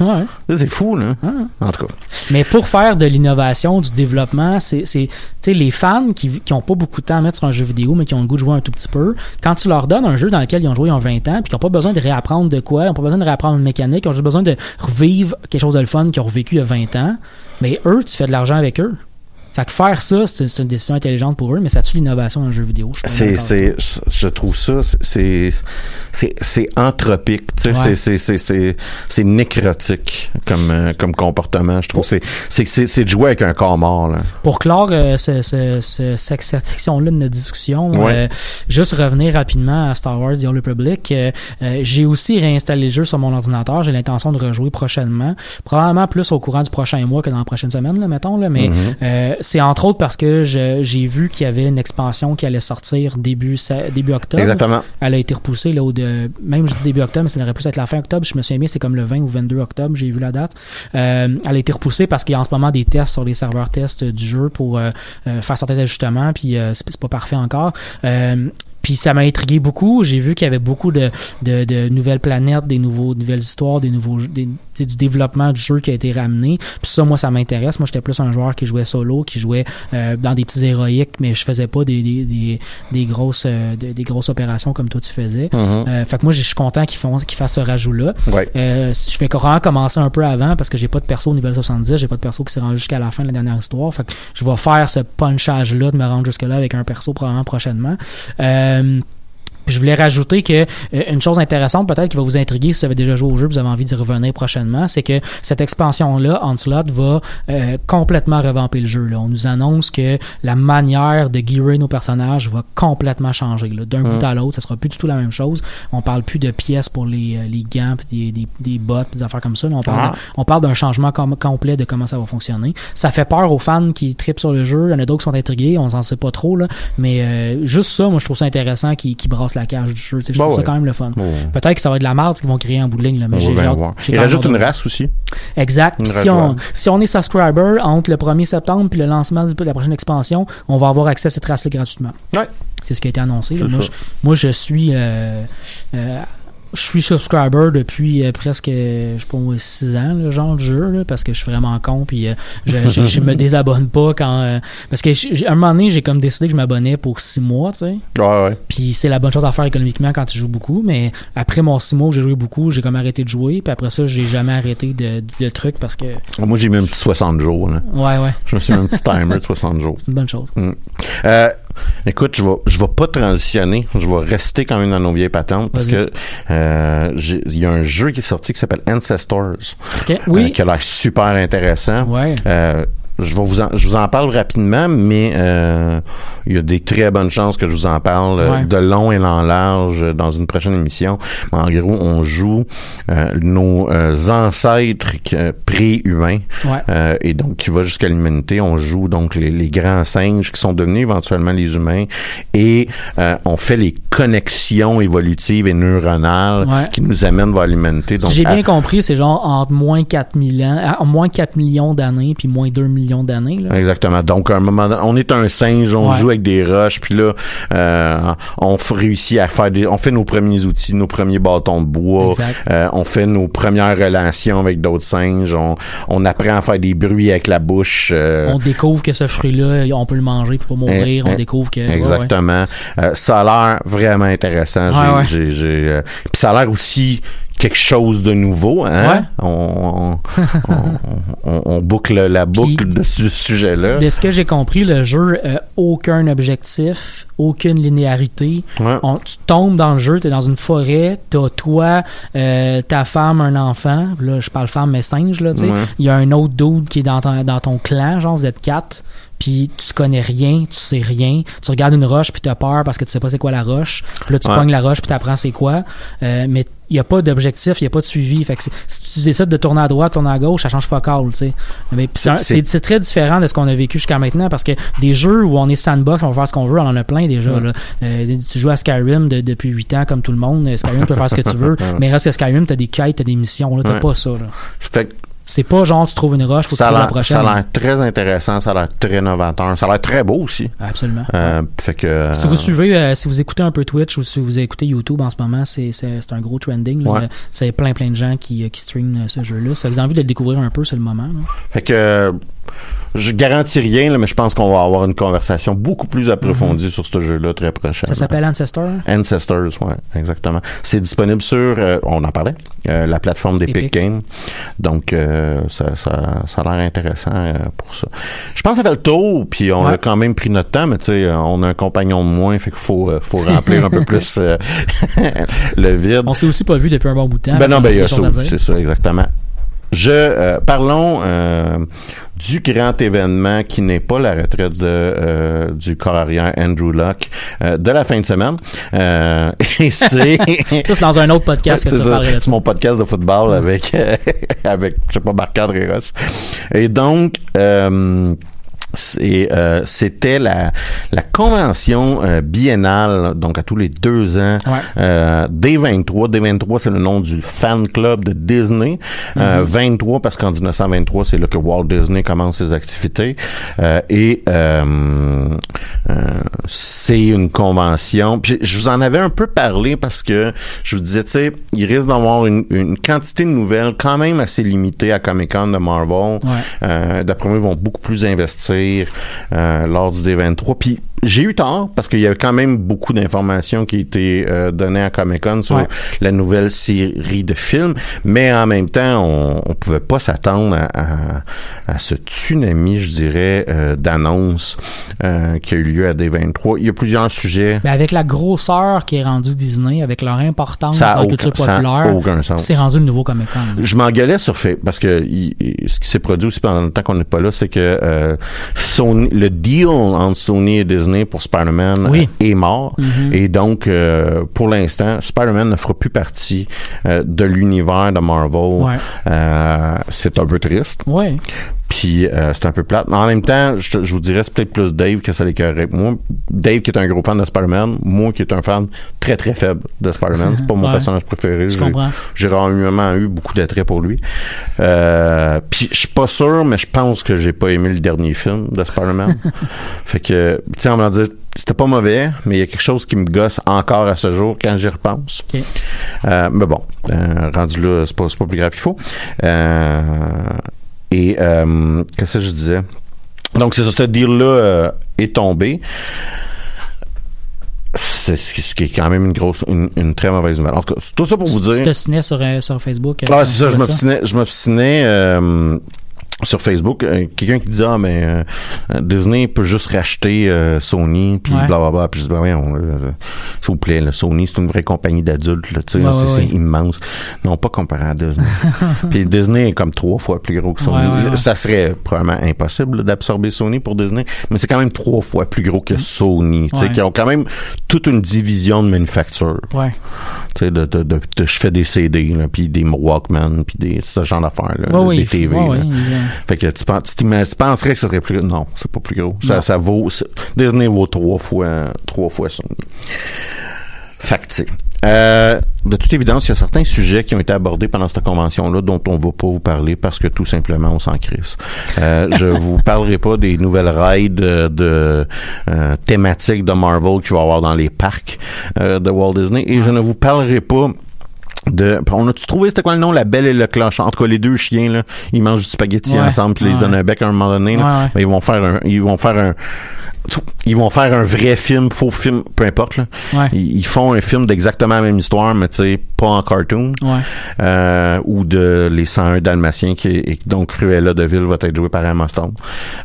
Ouais. C'est fou, là. En tout cas. Mais pour faire de l'innovation, du développement, c'est, tu sais, les fans qui, qui ont pas beaucoup de temps à mettre sur un jeu vidéo, mais qui ont le goût de jouer un tout petit peu, quand tu leur donnes un jeu dans lequel ils ont joué il y a 20 ans, puis qui n'ont pas besoin de réapprendre de quoi, ils n'ont pas besoin de réapprendre une mécanique, ils ont juste besoin de revivre quelque chose de le fun qu'ils ont revécu il y a 20 ans, mais eux, tu fais de l'argent avec eux. Fait que faire ça, c'est, une décision intelligente pour eux, mais ça tue l'innovation dans le jeu vidéo. je C'est, je trouve ça, c'est, c'est, c'est anthropique, tu sais, Ouais. c'est, c'est, c'est, c'est, c'est nécrotique comme, euh, comme comportement. Je trouve c'est, c'est, c'est, c'est de jouer avec un corps mort, là. Pour clore euh, ce- ce- ce- cette, cette section-là de notre discussion, Ouais. euh, juste revenir rapidement à Star Wars The Old Republic, euh, j'ai aussi réinstallé le jeu sur mon ordinateur. J'ai l'intention de rejouer prochainement. Probablement plus au courant du prochain mois que dans la prochaine semaine, là, mettons. Là, mais Mhm. euh, c'est entre autres parce que je- j'ai vu qu'il y avait une expansion qui allait sortir début, sa- début octobre. Exactement. Elle a été repoussée là, au de, même je dis début octobre, mais ça aurait pu être la fin octobre. Je me souviens bien, c'est comme le 20 ou 22 octobre, j'ai vu la date. Euh, elle a été repoussée parce qu'il y a en ce moment des tests sur les serveurs tests du jeu pour euh, euh, faire certains ajustements, puis euh, c'est c'est pas parfait encore. Puis ça m'a intrigué beaucoup. J'ai vu qu'il y avait beaucoup de, de, de nouvelles planètes, des nouveaux, nouvelles histoires, des nouveaux, des, du développement du jeu qui a été ramené. Puis ça, moi, ça m'intéresse. Moi, j'étais plus un joueur qui jouait solo, qui jouait euh, dans des petits héroïques, mais je faisais pas des, des, des, des grosses, euh, des, des grosses opérations comme toi tu faisais. Mhm. Euh, fait que moi, je suis content qu'ils font, qu'ils fassent ce rajout-là. Ouais. Euh, je vais vraiment commencer un peu avant parce que j'ai pas de perso au niveau 70, j'ai pas de perso qui s'est rendu jusqu'à la fin de la dernière histoire. Fait que je vais faire ce punchage-là de me rendre jusque-là avec un perso probablement prochainement. Euh, Um, puis je voulais rajouter que euh, une chose intéressante peut-être qui va vous intriguer si vous avez déjà joué au jeu, vous avez envie d'y revenir prochainement, c'est que cette expansion-là, Onslaught, va euh, complètement revamper le jeu. Là. On nous annonce que la manière de gearer nos personnages va complètement changer. là. D'un Mm. bout à l'autre, ça sera plus du tout la même chose. On parle plus de pièces pour les, euh, les gants, puis des, des, des bottes, des affaires comme ça. Là, on parle Ah. parle d'un changement com- complet de comment ça va fonctionner. Ça fait peur aux fans qui tripent sur le jeu. Il y en a d'autres qui sont intrigués. On s'en sait pas trop, là. Mais euh, juste ça, moi, je trouve ça intéressant qui, qui brasse la cage du jeu. Je Bah trouve ça ouais. quand même le fun. Bon. Peut-être que ça va être de la merde qu'ils vont créer en bout de ligne, là, mais On j'ai va j'ai bien hâte- voir. j'ai Il quand même rajoute hâte une race aussi. Exact. Race Si on, si on est subscriber entre le 1er septembre puis le lancement de la prochaine expansion, on va avoir accès à cette race-là gratuitement. C'est ce qui a été annoncé. je, moi, je suis euh, euh, je suis subscriber depuis euh, presque je sais pas moi 6 ans le genre de jeu là, parce que je suis vraiment con puis euh, je, je, je me désabonne pas quand euh, parce que j'ai- à un moment donné j'ai comme décidé que je m'abonnais pour 6 mois tu sais Ouais, ouais. puis c'est la bonne chose à faire économiquement quand tu joues beaucoup mais après mon 6 mois où j'ai joué beaucoup j'ai comme arrêté de jouer puis après ça j'ai jamais arrêté de, de trucs parce que Moi, j'ai mis un petit 60 jours, là. ouais ouais Je me suis mis un petit timer de 60 jours. c'est une bonne chose Mm. Euh, écoute, je vais, je vais pas transitionner. Je vais rester quand même dans nos vieilles patentes parce que euh, il y a un jeu qui est sorti qui s'appelle Ancestors. Ok, oui. euh, qui a l'air super intéressant. Ouais. Je, vais vous en, je vous en parle rapidement, mais euh, il y a des très bonnes chances que je vous en parle euh, Ouais. de long et en large euh, dans une prochaine émission. Mais en gros, on joue euh, nos euh, ancêtres pré-humains Ouais. euh, et donc qui va jusqu'à l'humanité. On joue donc les, les grands singes qui sont devenus éventuellement les humains et euh, on fait les connexions évolutives et neuronales Ouais. qui nous amènent vers l'humanité. Si j'ai à- bien compris, c'est genre entre moins 4000 ans, ah, moins 4 millions d'années puis moins 2 millions d'années. Exactement. Donc, à un moment, donné, on est un singe, on Ouais. joue avec des roches, puis là, euh, on réussit à faire des, on fait nos premiers outils, nos premiers bâtons de bois, Exact. euh, on fait nos premières relations avec d'autres singes, on, on apprend à faire des bruits avec la bouche. euh, On découvre que ce fruit-là, on peut le manger pour pas mourir. Eh, on eh, découvre que. ouais, ouais. Exactement. Euh, ça a l'air vraiment intéressant. J'ai, j'ai, puis ça a l'air aussi quelque chose de nouveau. Hein? Ouais. On, on, on, on boucle la boucle de ce sujet-là. De ce que j'ai compris, le jeu a aucun objectif, aucune linéarité. Ouais. Tu tombes dans le jeu, tu es dans une forêt, t'as toi, euh, ta femme, un enfant. Là, je parle femme, mais singe, là, tu sais. Ouais. Il y a un autre dude qui est dans ton, dans ton clan, genre, vous êtes quatre. Puis tu connais rien, tu sais rien. Tu regardes une roche puis tu as peur parce que tu sais pas c'est quoi la roche. Puis là, tu Ouais. pognes la roche puis tu apprends c'est quoi. Euh, mais il n'y a pas d'objectif, il n'y a pas de suivi. Fait que si tu décides de tourner à droite, tourner à gauche, ça change fuck all, tu sais. Mais c'est très différent de ce qu'on a vécu jusqu'à maintenant parce que des jeux où on est sandbox, on va faire ce qu'on veut, on en a plein déjà. Ouais. là. Euh, tu joues à Skyrim de- depuis 8 ans comme tout le monde. Skyrim, tu peux faire ce que tu veux. mais reste que Skyrim, t'as des quêtes, t'as des missions. Là, t'as Ouais. pas ça. Là. Fait que C'est pas genre tu trouves une roche, faut que tu ça a trouves la prochaine. ça a l'air très intéressant, ça a l'air très novateur, ça a l'air très beau aussi. Absolument. Euh, fait que Si vous suivez, euh, si vous écoutez un peu Twitch ou si vous écoutez YouTube en ce moment, c'est un gros trending. Ouais. Il y a- C'est plein plein de gens qui, euh, qui streament euh, ce jeu-là. Si vous avez envie de le découvrir un peu, c'est le moment. là. Fait que euh, je garantis rien, là, mais je pense qu'on va avoir une conversation beaucoup plus approfondie sur ce jeu-là très prochainement. Mhm. Ça s'appelle Ancestor. Ancestors, ouais, exactement. C'est disponible sur, euh, on en parlait, euh, la plateforme d'Epic Epic. Games. Donc, euh, ça, ça, ça a l'air intéressant pour ça. Je pense que ça fait le tour, puis on Ouais. a quand même pris notre temps, mais tu sais, on a un compagnon de moins, fait qu'il faut, faut remplir un peu plus le vide. On s'est aussi pas vu depuis un bon bout de temps. Ben non, ben il y a ça, c'est ça, exactement. Je euh, parlons euh, du grand événement qui n'est pas la retraite de, euh, du corps arrière Andrew Luck euh, de la fin de semaine. Euh, et c'est dans un autre podcast que tu C'est mon podcast de football avec avec je sais pas Marc-André Ross. Et donc euh, c'est, euh, c'était la, la convention euh, biennale, donc à tous les deux ans, Ouais. euh, D23. D23, c'est le nom du fan club de Disney. Euh, 23, parce qu'en 1923, c'est là que Walt Disney commence ses activités. Et c'est une convention. Puis je vous en avais un peu parlé parce que je vous disais, tu sais, il risque d'avoir une, une quantité de nouvelles quand même assez limitée à Comic-Con de Marvel. Ouais. D'après moi, ils vont beaucoup plus investir euh, lors du D23. Puis j'ai eu tort parce qu'il y a quand même beaucoup d'informations qui étaient euh, données à Comic Con sur Ouais. la nouvelle série de films, mais en même temps, on, on pouvait pas s'attendre à, à- à ce tsunami, je dirais, euh, d'annonces euh, qui a eu lieu à D23. Il y a plusieurs sujets. Mais avec la grosseur qui est rendue Disney, avec leur importance dans la culture populaire, aucun sens. c'est rendu le nouveau Comic Con. Je m'engueulais sur fait parce que il- il- ce qui s'est produit aussi pendant le temps qu'on n'est pas là, c'est que euh, Sony, le deal entre Sony et Disney pour Spider-Man Oui. euh, est mort Mhm. et donc euh, pour l'instant, Spider-Man ne fera plus partie euh, de l'univers de Marvel. Ouais. C'est un peu triste. Ouais. Puis euh, c'est un peu plate. Mais en même temps, je, je vous dirais, c'est peut-être plus Dave que ça l'écœurait. Moi, Dave qui est un gros fan de Spider-Man, moi qui est un fan très très faible de Spider-Man, c'est pas mon Ouais. personnage préféré. Je J'ai- comprends. J'ai vraiment eu beaucoup d'attrait pour lui. Euh, puis je suis pas sûr, mais je pense que j'ai pas aimé le dernier film de Spider-Man. fait que, tu sais, on m'a dit, c'était pas mauvais, mais il y a quelque chose qui me gosse encore à ce jour quand j'y repense. OK. Euh, mais bon, euh, rendu là, c'est pas, c'est pas plus grave qu'il faut. Euh, et euh, qu'est-ce que je disais? Donc, c'est ça, ce deal-là euh, est tombé. C'est ce qui est quand même une grosse, une, une très mauvaise nouvelle. En tout cas, c'est tout ça pour vous Tu dire. te signes sur, euh, sur Facebook. euh, Ah, c'est ça, tu je m'obstinais, je m'obstinais euh, sur Facebook. euh, Quelqu'un qui dit Ah, mais euh, Disney peut juste racheter euh, Sony, puis blablabla. Puis je dis Ben euh, s'il vous plaît, là, Sony, c'est une vraie compagnie d'adultes, là, tu sais, Ouais, c'est ouais, c'est ouais. immense. Non, pas comparé à Disney. puis Disney est comme trois fois plus gros que Sony. Ça serait probablement impossible d'absorber Sony pour Disney, mais c'est quand même trois fois plus gros que Sony, tu sais, qui ont quand même toute une division de manufacture. Ouais. Tu sais, de, de, de, de- je fais des CD, là, puis des Walkman, puis des, ce genre d'affaires, là, des TV. là. Fait que tu, penses- tu, penserais que ça serait plus gros. Non, c'est pas plus gros. Ça, Non. ça vaut, Disney vaut trois fois, trois fois Sony. Euh, de toute évidence, il y a certains sujets qui ont été abordés pendant cette convention-là dont on va pas vous parler parce que tout simplement on s'en crisse. Euh, je vous parlerai pas des nouvelles rides euh, de euh, thématiques de Marvel qu'il va y avoir dans les parcs euh, de Walt Disney et je ne vous parlerai pas de on a-tu trouvé c'était quoi le nom? La belle et le clochard en tout cas les deux chiens là ils mangent du spaghetti Ouais. ensemble puis ils se donnent un bec à un moment donné là. Ouais. Mais ils vont faire un ils vont faire un ils vont faire un vrai film, faux film, peu importe. Là. Ouais. Ils, font un film d'exactement la même histoire, mais tu sais, pas en cartoon. Ouais. Euh, ou de Les 101 Dalmatiens, qui est, et donc Cruella de Ville va être joué par Emma Stone.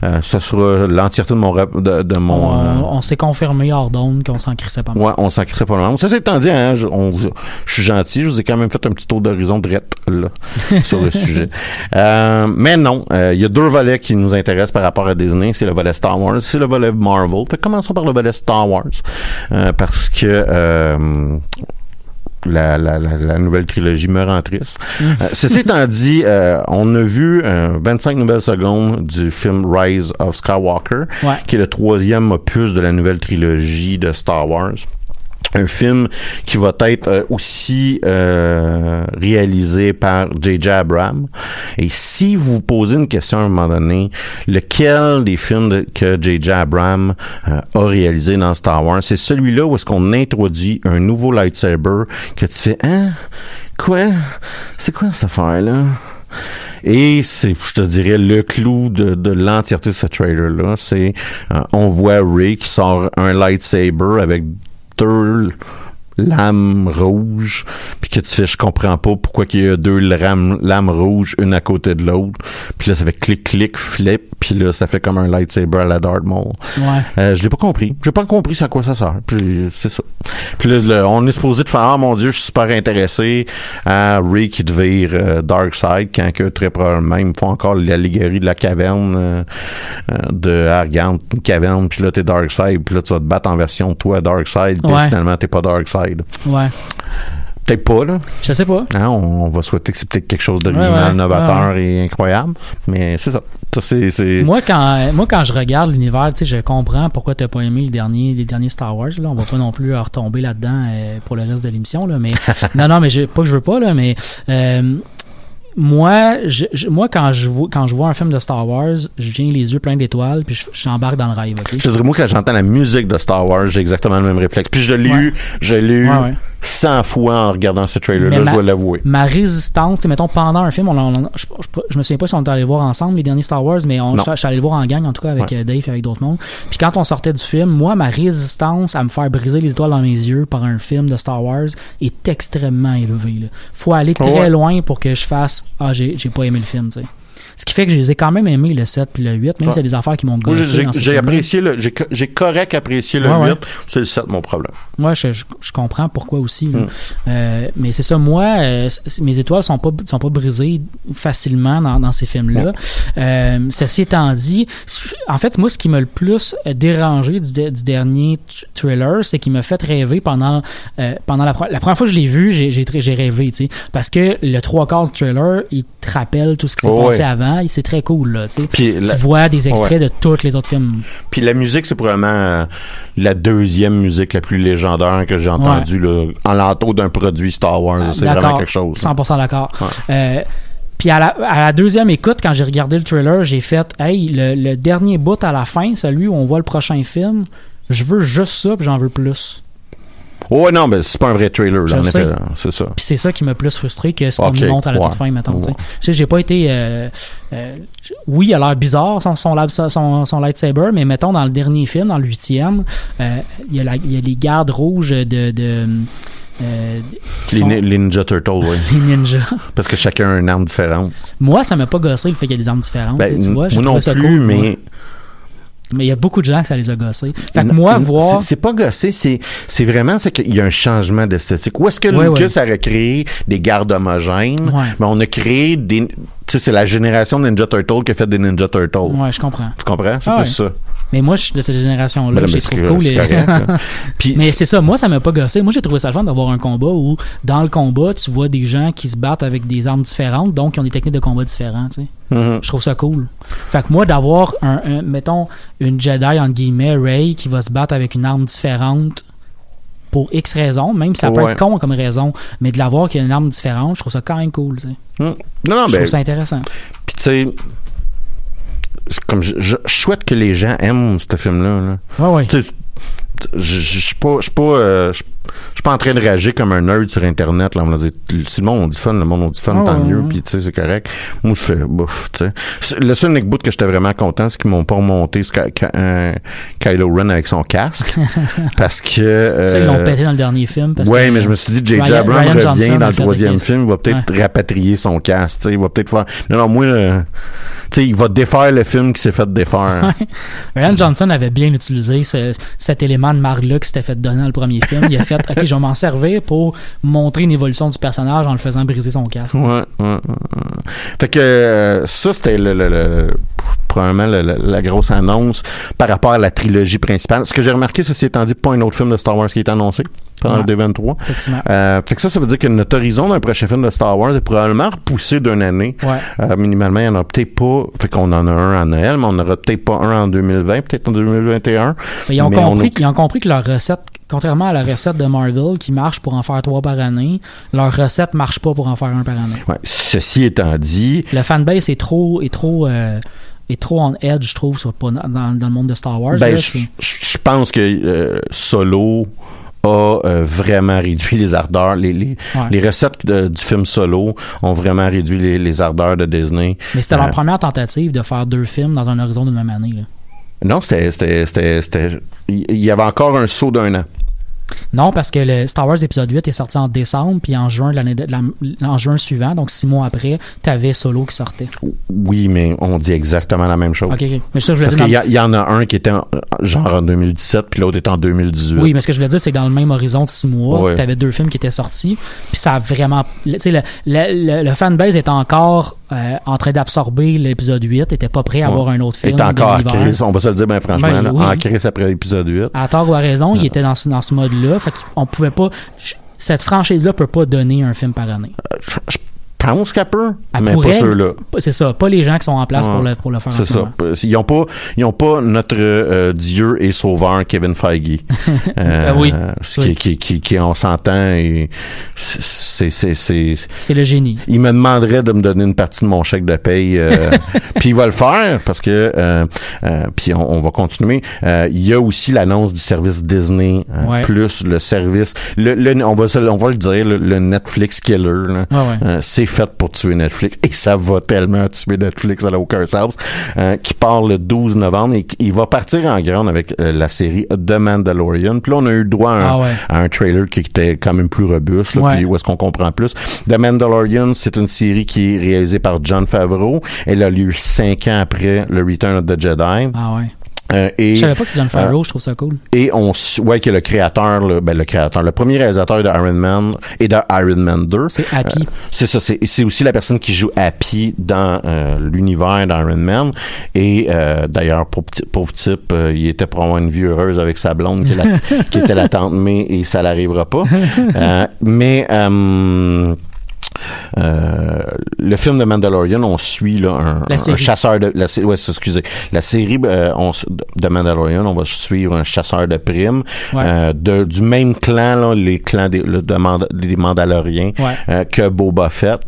Euh, ce sera l'entièreté de mon... De, de mon On, euh, on s'est confirmé hors d'onde qu'on s'en crissait pas mal. Ouais, on s'en crissait pas mal. Ça, c'est étant dit, hein, je, on- je suis gentil, je vous ai quand même fait un petit tour d'horizon drette, là, sur le sujet. Mais non, il y a deux volets qui nous intéressent par rapport à Disney. C'est le volet Star Wars, c'est le volet Marvel. Fait que commençons par le volet Star Wars. Euh, parce que... euh, la, la, la, la nouvelle trilogie me rend triste. Euh, ceci étant dit, euh, on a vu euh, 25 nouvelles secondes du film Rise of Skywalker, Ouais. qui est le troisième opus de la nouvelle trilogie de Star Wars. Un film qui va être euh, aussi euh, réalisé par J.J. Abrams. Et si vous posez une question à un moment donné, lequel des films que J.J. Abrams euh, a réalisé dans Star Wars, c'est celui-là où est-ce qu'on introduit un nouveau lightsaber que tu fais, hein, quoi, c'est quoi cette affaire-là? Et c'est, je te dirais, le clou de, de l'entièreté de ce trailer-là, c'est, euh, on voit Ray qui sort un lightsaber avec deux lames rouges, puis que tu fais, je comprends pas pourquoi il y a deux lames, lames rouges, une à côté de l'autre, puis là, ça fait clic, clic, flip, puis là, ça fait comme un lightsaber à la Darth Maul. Ouais. Euh, je l'ai pas compris. J'ai pas compris c'est à quoi ça sert. Puis c'est ça. Puis là, là, on est supposé de faire ah mon dieu, je suis super intéressé à Ray qui devient euh, Darkseid quand que très probablement ils me font encore l'allégorie de la caverne euh, euh, de ah, regarde, une caverne puis là t'es Darkseid puis là tu vas te battre en version de toi Darkseid puis Ouais. finalement t'es pas Darkseid. Ouais. Peut-être pas là. Je sais pas. Hein, on, on va souhaiter que c'est peut-être quelque chose d'original, Ouais, ouais. novateur et incroyable. Mais c'est ça. Ça Moi quand, moi, quand je regarde l'univers, je comprends pourquoi t'as pas aimé les derniers, les derniers Star Wars. Là. On va pas non plus retomber là-dedans euh, pour le reste de l'émission. Là, mais non, non, mais je, pas que je veux pas, là, mais euh, moi, je, je- moi quand, je vois, quand je vois un film de Star Wars, je viens les yeux pleins d'étoiles, puis je- j'embarque dans le rêve. Je te dirais, moi, quand j'entends la musique de Star Wars, j'ai exactement le même réflexe. Puis je l'ai Ouais. eu, je l'ai eu ouais. 100 fois en regardant ce trailer-là, je dois l'avouer. Ma résistance, tu sais, mettons, pendant un film, on, je, je, je me souviens pas si on est allé voir ensemble les derniers Star Wars, mais on, je, je suis allé le voir en gang, en tout cas, avec Ouais. euh, Dave et avec d'autres mondes. Puis quand on sortait du film, moi, ma résistance à me faire briser les étoiles dans mes yeux par un film de Star Wars est extrêmement élevée. Là. Faut aller très Ouais. loin pour que je fasse « Ah, j'ai j'ai pas aimé le film », tu sais. Ce qui fait que je les ai quand même aimés, le 7 puis le 8, même Ouais. si c'est des affaires qui m'ont gossé j'ai apprécié le, j'ai co- j'ai correct apprécié le Ouais, ouais. 8, c'est le 7 mon problème. Moi, je, je, je comprends pourquoi aussi. Mm. Euh, mais c'est ça, moi, euh, mes étoiles sont pas sont pas brisées facilement dans, dans ces films-là. Euh, ceci étant dit, en fait, moi, ce qui m'a le plus dérangé du, de- du dernier thriller, c'est qu'il m'a fait rêver pendant pendant la, la première fois que je l'ai vu, j'ai rêvé, tu sais, parce que le trois quarts du thriller, il te rappelle tout ce qui s'est Oh, passé ouais. Avant, c'est très cool là, tu sais. Puis la- Tu vois des extraits Ouais. de tous les autres films. Puis la musique, c'est probablement euh, la deuxième musique la plus légendaire que j'ai entendue là, en l'entour d'un produit Star Wars. C'est vraiment quelque chose. 100% d'accord. Ouais. Euh, puis à la, à la deuxième écoute, quand j'ai regardé le trailer, j'ai fait Hey, le, le dernier bout à la fin, celui où on voit le prochain film, je veux juste ça, puis j'en veux plus. Oh non, mais c'est pas un vrai trailer, là, en effet. C'est ça. Puis c'est ça qui m'a plus frustré que ce qu'on nous montre à la toute ouais. fin, mettons. tu sais. Ouais. J'ai pas été. euh, euh, oui, il a l'air bizarre son, son, lab- son, son lightsaber, mais mettons dans le dernier film, dans le huitième, euh, il y, a la- il y a les gardes rouges de. de euh, Les, sont- les Ninja Turtles, oui. les ninjas. Parce que chacun a une arme différente. Moi, ça m'a pas gossé le fait qu'il y a des armes différentes. Ben, tu vois, moi non plus, cool, mais Mais il y a beaucoup de gens que ça les a gossés. Fait que moi, voir. c'est- pas gossé, c'est vraiment qu'il y a un changement d'esthétique. Où est-ce que Ouais, Lucas ouais. a recréé des gardes homogènes? Ouais. Mais on a créé des. Tu sais, c'est la génération de Ninja Turtle qui a fait des Ninja Turtles. Ouais, je comprends. Tu comprends? C'est Ah plus ça. Mais moi, je suis de cette génération-là. Ben Je trouve cool. correct. Puis Mais c'est ça, moi, ça m'a pas gossé. Moi, j'ai trouvé ça le fun d'avoir un combat où, dans le combat, tu vois des gens qui se battent avec des armes différentes, donc qui ont des techniques de combat différentes, tu sais. Mhm. Je trouve ça cool. Fait que moi, d'avoir un, un- mettons, une Jedi, entre guillemets, Rey, qui va se battre avec une arme différente pour X raisons, même si ça peut Ouais. être con comme raison, mais de l'avoir qui a une arme différente, je trouve ça quand même cool, tu sais. Mhm. Non, non, Je ben, trouve ça intéressant. puis tu sais, comme je, je- je souhaite que les gens aiment ce film-là. là. Tu sais, je suis pas, euh, en train de réagir comme un nerd sur Internet. Là, on dit, si le monde on dit fun, le monde on dit fun, Ah tant ouais, mieux. ouais. Puis tu sais, c'est correct. Moi, je fais, bouf, tu sais. Le seul Nick Boot que j'étais vraiment content, c'est qu'ils m'ont pas remonté euh, Kylo Ren avec son casque, parce que. euh, Ça, ils l'ont pété dans le dernier film. Parce ouais, que, mais je me suis dit, J.J. Abrams revient Johnson dans le troisième film, il va peut-être rapatrier son casque, tu sais, il va peut-être faire. Non, non, moi, euh, tu sais, il va défaire le film qui s'est fait défaire. Ryan Johnson avait bien utilisé ce- cet élément de marque-là qui s'était fait donner dans le premier film. Il a fait OK, je vais m'en servir pour montrer une évolution du personnage en le faisant briser son casque. Ouais, ouais, ouais. Fait que euh, ça, c'était le- probablement le- le- la grosse annonce par rapport à la trilogie principale. Ce que j'ai remarqué, ceci étant dit, pas un autre film de Star Wars qui est annoncé pendant Ouais. le D23. Effectivement. Euh, fait que ça, ça veut dire que notre horizon d'un prochain film de Star Wars est probablement repoussé d'une année. Ouais. Euh, minimalement, il y en a peut-être pas. Fait qu'on en a un à Noël, mais on n'aura peut-être pas un en 2020, peut-être en 2021. Mais ils, ont Mais compris, ils ont compris que leur recette, contrairement à la recette de Marvel qui marche pour en faire trois par année, leur recette marche pas pour en faire un par année. Ouais. Ceci étant dit, Le fanbase est trop, est trop, euh, est trop on edge, je trouve, sur, dans, dans le monde de Star Wars. Ben, là, je pense que euh, Solo a euh, vraiment réduit les ardeurs. Les, les, Ouais. les recettes de- du film Solo ont vraiment réduit les, les ardeurs de Disney. Mais c'était leur Euh, première tentative de faire deux films dans un horizon d'une même année. là. Non, c'était, il y avait encore un saut d'un an. Non, parce que le Star Wars épisode 8 est sorti en décembre, puis en juin l'année de- la- en juin suivant, donc six mois après, t'avais Solo qui sortait. Oui, mais on dit exactement la même chose. Ok, ok. Mais ça, je Parce qu'il y, en a un qui était en- genre en 2017, puis l'autre était en 2018. Oui, mais ce que je voulais dire, c'est que dans le même horizon de six mois, Ouais. t'avais deux films qui étaient sortis, puis ça a vraiment... Tu sais, le, le, le, le fanbase était encore euh, en train d'absorber l'épisode 8, était pas prêt à avoir un autre film est encore de en crise, on va se le dire bien franchement, Ben, là, oui. en crise après l'épisode 8. À tort ou à raison, il était dans, ce- dans ce mode-là, fait qu'on pouvait pas... je- Cette franchise-là peut pas donner un film par année. Je pense qu'elle peut, Elle mais pourrait, pas ceux-là. C'est ça, pas les gens qui sont en place pour, le, pour le faire C'est ce ça. Ils ont pas, ils ont pas notre euh, Dieu et Sauveur Kevin Feige. Euh, oui. ce Oui. Qui, qui, qui, qui, on s'entend et c'est, c'est, c'est, C'est le génie. il me demanderait de me donner une partie de mon chèque de paye, euh, puis il va le faire parce que, euh, euh, puis on, on va continuer. Euh, il y a aussi l'annonce du service Disney euh, Ouais. plus le service, le, le- on va, on va le dire, le, le Netflix killer. Ouais, ouais. Euh, c'est fait pour tuer Netflix et ça va tellement tuer Netflix, ça n'a aucun sens. Euh, qui part le 12 novembre et il va partir en grande avec euh, la série The Mandalorian. Puis là, on a eu droit à un, Ah ouais. à un trailer qui était quand même plus robuste, là, Ouais. puis où est-ce qu'on comprend plus. The Mandalorian, c'est une série qui est réalisée par John Favreau. Elle a lieu cinq ans après le Return of the Jedi. Ah ouais. Euh, et, Je savais pas que c'est John Favreau, euh, je trouve ça cool. et on ouais que le créateur, là, ben le créateur, le premier réalisateur de Iron Man et de Iron Man 2. C'est Happy. Euh, c'est ça, c'est, aussi la personne qui joue Happy dans euh, l'univers d'Iron Man. Et d'ailleurs, pauvre, type, il était probablement une vie heureuse avec sa blonde qui, est la- qui était la tante May et ça l'arrivera pas. Mais euh, le film de Mandalorian, on suit là, un, chasseur de la, ouais, excusez, la série euh, on de Mandalorian, on va suivre un chasseur de primes Ouais. euh, de, du même clan, là, les clans des, le- de Manda- Mandaloriens Ouais. euh, que Boba Fett.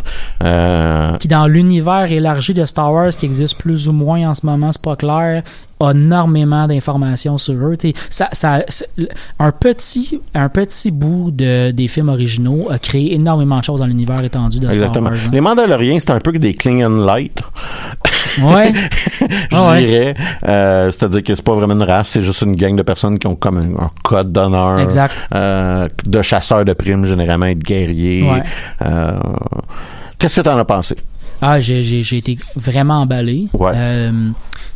Euh, qui dans l'univers élargi de Star Wars qui existe plus ou moins en ce moment, c'est pas clair, a énormément d'informations sur eux. Ça, un petit, un petit bout de, des films originaux a créé énormément de choses dans l'univers étendu de exactement. Star Wars. hein. Les Mandaloriens, c'est un peu que des Klingon light. Ouais. je Ah ouais. dirais. Euh, C'est-à-dire que c'est pas vraiment une race, c'est juste une gang de personnes qui ont comme un, un code d'honneur. Exact. Euh, de chasseurs de primes, généralement, et de guerriers. Ouais. Euh, Qu'est-ce que t'en as pensé? Ah, j'ai, j'ai, j'ai été vraiment emballé. Ouais. Euh,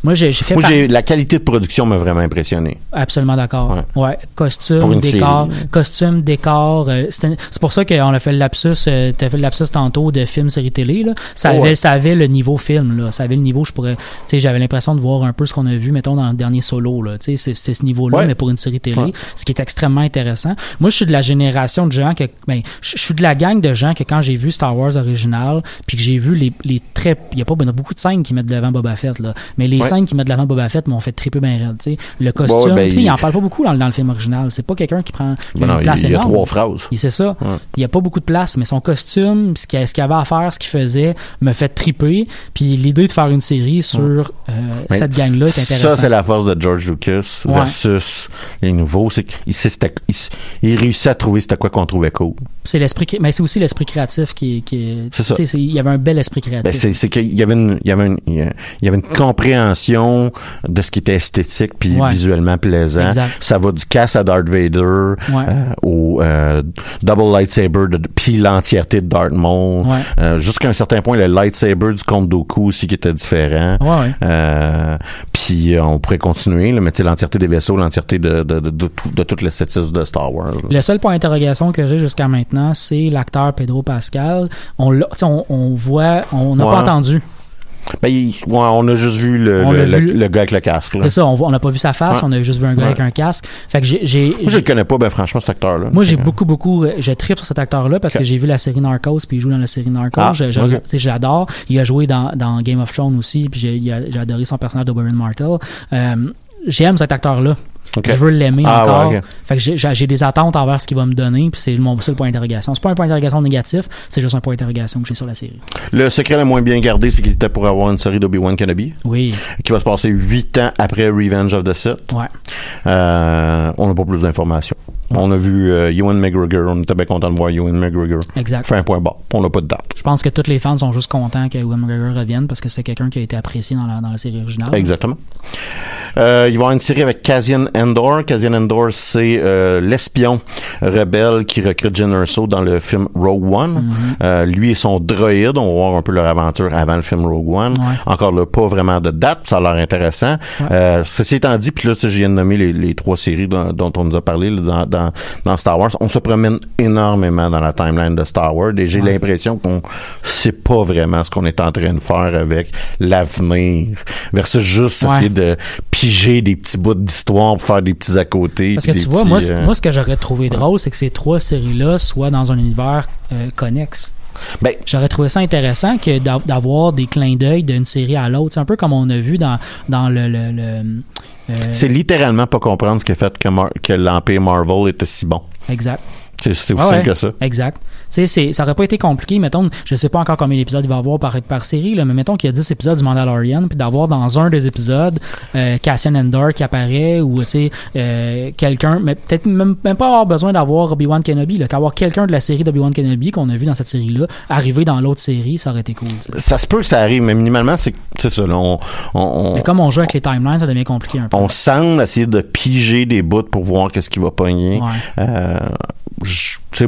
moi, j'ai, fait Moi, par- la qualité de production m'a vraiment impressionné. Absolument d'accord. Ouais. Costume, Pour une décor, série. costume, décor. euh, c'est pour ça qu'on a fait le lapsus. Euh, T'as fait le lapsus tantôt de film, série télé. Là. Ça, Oh, avait, ouais. ça avait le niveau film. Là. Ça avait le niveau. Je pourrais. Tu sais, j'avais l'impression de voir un peu ce qu'on a vu, mettons dans le dernier solo. Là. Tu sais, c'est- c'était ce niveau-là, Ouais. mais pour une série télé, Ouais. ce qui est extrêmement intéressant. Moi, je suis de la génération de gens que, ben, je je suis de la gang de gens que quand j'ai vu Star Wars original, puis que j'ai vu les les, les très, il y a pas ben, beaucoup de scènes qui mettent de l'avant Boba Fett, là. Mais les Ouais. scènes qui mettent de l'avant Boba Fett m'ont fait triper bien raide, tu sais. Le costume, Ouais, ben, il- il en parle pas beaucoup dans, le- dans le film original. C'est pas quelqu'un qui prend non, une il place il y a énorme. trois phrases. C'est ça. Ouais. Il y a pas beaucoup de place, mais son costume, ce qu'il avait à faire, ce qu'il faisait, me fait triper. Puis l'idée de faire une série sur euh, cette gang-là est Ça, intéressante. c'est la force de George Lucas versus les nouveaux. C'est qu'il il, il réussit à trouver c'était quoi qu'on trouvait cool. C'est l'esprit, mais c'est aussi l'esprit créatif qui, qui est. C'est ça. Il y avait un bel esprit Ben, créatif. c'est, c'est qu'il y avait une, il y avait une, il y avait une compréhension de ce qui était esthétique puis Ouais. visuellement plaisant. Exact. Ça va du casse à Darth Vader euh, au euh, double lightsaber de, puis l'entièreté de Darth Maul. Ouais. Euh, jusqu'à un certain point, le lightsaber du Comte Dooku aussi qui était différent. Puis on pourrait continuer, là, mais tu l'entièreté des vaisseaux, l'entièreté de, de, de, de, tout, de tout l'esthétisme de Star Wars. là. Le seul point d'interrogation que j'ai jusqu'à maintenant, c'est l'acteur Pedro Pascal. On, on, on voit, on n'a Ouais. pas entendu. Ben, il- ouais, on a juste vu le, le, gars avec le casque. C'est ça, on n'a pas vu sa face, Ouais. on a juste vu un gars Ouais. avec un casque. Fait que j'ai, Moi, je le connais pas, ben franchement, cet acteur-là. Moi, j'ai que- beaucoup, beaucoup, euh, je tripe sur cet acteur-là parce que j'ai vu la série Narcos, puis il joue dans la série Narcos. Ah, je, je- l'adore. Il a joué dans, dans Game of Thrones aussi, puis j'ai adoré son personnage de Warren Martell. Euh, j'aime cet acteur-là. Je veux l'aimer Ah, encore. ouais. Fait que j'ai des attentes envers ce qu'il va me donner, puis c'est mon seul point d'interrogation. C'est pas un point d'interrogation négatif, c'est juste un point d'interrogation que j'ai sur la série. Le secret le moins bien gardé, c'est qu'il était pour avoir une série d'Obi-Wan Kenobi, Oui, qui va se passer huit ans après Revenge of the Sith. ouais. Euh, on n'a pas plus d'informations. On a vu euh, Ewan McGregor, on était bien content de voir Ewan McGregor. Exact. Fait un point bas. On n'a pas de date. Je pense que tous les fans sont juste contents que Will McGregor revienne parce que c'est quelqu'un qui a été apprécié dans la, dans la série originale. Exactement. Euh, il va y avoir une série avec Cassian Endor. Cassian Endor, c'est euh, l'espion rebelle qui recrute Jyn Erso dans le film Rogue One. Mhm. Euh, lui et son droïde, on va voir un peu leur aventure avant le film Rogue One. Ouais. Encore là, pas vraiment de date, ça a l'air intéressant. Ceci étant dit, puis là, je viens de nommer les, les trois séries dont, dont on nous a parlé là, dans, dans, dans Star Wars. On se promène énormément dans la timeline de Star Wars et j'ai l'impression qu'on sait pas vraiment ce qu'on est en train de faire avec l'avenir versus juste Ouais. essayer de piger des petits bouts d'histoire pour faire des petits à côté. Parce que tu vois, petits, moi, euh, moi, ce que j'aurais trouvé drôle, c'est que ces trois séries-là soient dans un univers euh, connexe. ben, J'aurais trouvé ça intéressant que d'avoir des clins d'œil d'une série à l'autre. C'est un peu comme on a vu dans, dans le. le, le, c'est littéralement pas comprendre ce qui a fait que, Mar- que l'Empire Marvel était si bon. exact. C'est aussi Ah simple que ça. Exact. Tu sais, c'est- ça aurait pas été compliqué, mettons, je sais pas encore combien d'épisodes il va y avoir par, par série, là, mais mettons qu'il y a 10 épisodes du Mandalorian, puis d'avoir dans un des épisodes euh, Cassian Endor qui apparaît, ou tu sais, euh, quelqu'un, mais peut-être même, même pas avoir besoin d'avoir Obi-Wan Kenobi, qu'avoir quelqu'un de la série d'Obi-Wan Kenobi qu'on a vu dans cette série-là, arriver dans l'autre série, ça aurait été cool. Ça se peut que ça arrive, mais minimalement, c'est ça. Là, on, on, on- Mais comme on joue avec les timelines, ça devient compliqué un peu. on semble essayer de piger des bouts pour voir qu'est-ce qui va pogner. Ouais. Euh, je- tu sais,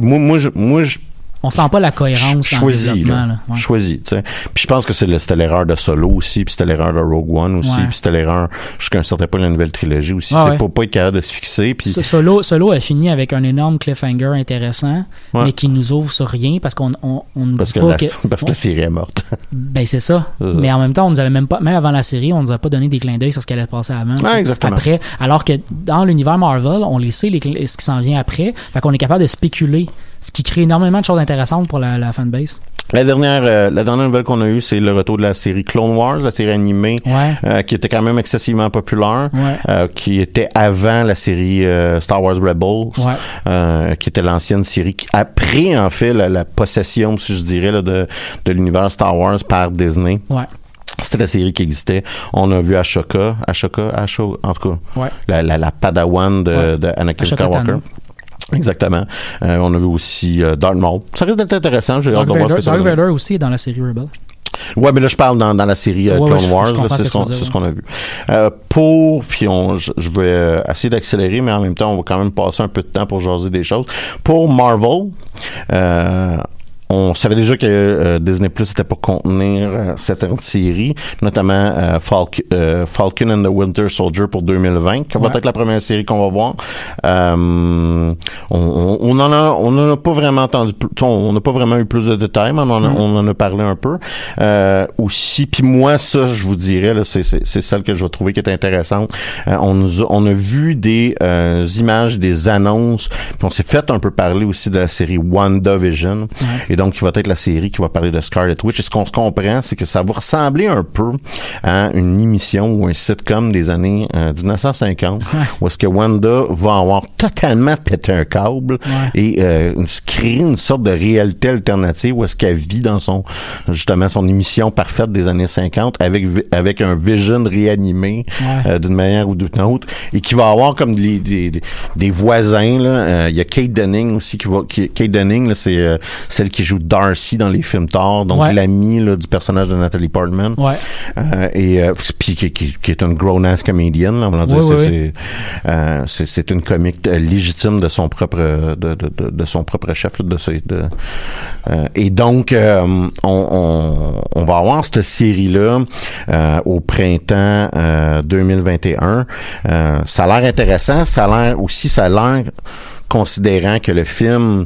On sent pas la cohérence développement. là. Là. Ouais. Sais. Puis je pense que c'était l'erreur de Solo aussi, puis c'était l'erreur de Rogue One aussi, Ouais. puis c'était l'erreur jusqu'à un certain point de la nouvelle trilogie aussi. C'est ouais. pour pas être capable de se fixer, puis So- Solo, Solo a fini avec un énorme cliffhanger intéressant, mais qui nous ouvre sur rien parce qu'on on, on nous parce dit que, pas la, que, parce que la série est morte. Ben c'est ça. Mais en même temps, on nous avait même pas, même avant la série, on nous a pas donné des clins d'œil sur ce qui allait se passer avant. exactement. Après, alors que dans l'univers Marvel, on les sait les ce qui s'en vient après, fait qu'on est capable de spéculer, ce qui crée énormément de choses intéressantes pour la, la fanbase. La dernière, euh, la dernière nouvelle qu'on a eue, c'est le retour de la série Clone Wars, la série animée, Ouais. euh, qui était quand même excessivement populaire, Ouais. euh, qui était avant la série Star Wars Rebels, Ouais. qui était l'ancienne série qui après en fait la, la possession, si je dirais, là, de, de l'univers Star Wars par Disney. C'était la série qui existait. On a vu Ashoka, Ashoka, Asho, en tout cas, la, la, la Padawan de, de Anakin Ashoka Skywalker. Tano. Exactement. Euh, on a vu aussi euh, Darth Maul. Ça risque d'être intéressant. J'ai hâte Dark de voir ce Vader, que ça Dark. Vader aussi est dans la série Rebel. Ouais, mais là, je parle dans, dans la série euh, Ouais, ouais, Clone je Wars. C'est ce qu'on ce a vu. Euh, pour, puis on, je, je vais essayer d'accélérer, mais en même temps, on va quand même passer un peu de temps pour jaser des choses. Pour Marvel, euh, on savait déjà que euh, Disney Plus était pour contenir euh, certaines séries, notamment euh, Falc- Falcon and the Winter Soldier pour 2020, qui va être la première série qu'on va voir. Euh, on, on, en a, on en a pas vraiment entendu, on n'a pas vraiment eu plus de détails, mais on en a, Mm. on en a parlé un peu. Aussi, puis moi, ça, je vous dirais, c'est, celle que je vais trouver qui est intéressante. On nous a, on a vu des images, des annonces, puis on s'est fait un peu parler aussi de la série WandaVision. Et donc, qui va être la série qui va parler de Scarlet Witch. Et ce qu'on se comprend, c'est que ça va ressembler un peu à une émission ou un sitcom des années euh, 1950, où est-ce que Wanda va avoir totalement pété un câble et euh, créer une sorte de réalité alternative où est-ce qu'elle vit dans son justement son émission parfaite des années 50 avec avec un vision réanimé euh, d'une manière ou d'une autre et qui va avoir comme des, des, des voisins là. Euh, il y a Kate Dunning aussi qui va qui, Kate Dunning là c'est euh, celle qui joue Darcy dans les films Thor donc Ouais. là, du personnage de Natalie Portman Ouais. euh, et euh, puis qui, qui, qui est une grown ass comédienne là, on va dire, Oui, c'est, oui, c'est, euh, c'est une comique euh, légitime de son propre de, de, de, de son propre chef là, de, et donc on, on, on va avoir cette série là au printemps euh, 2021 Euh, ça a l'air intéressant ça a l'air aussi ça a l'air considérant que le film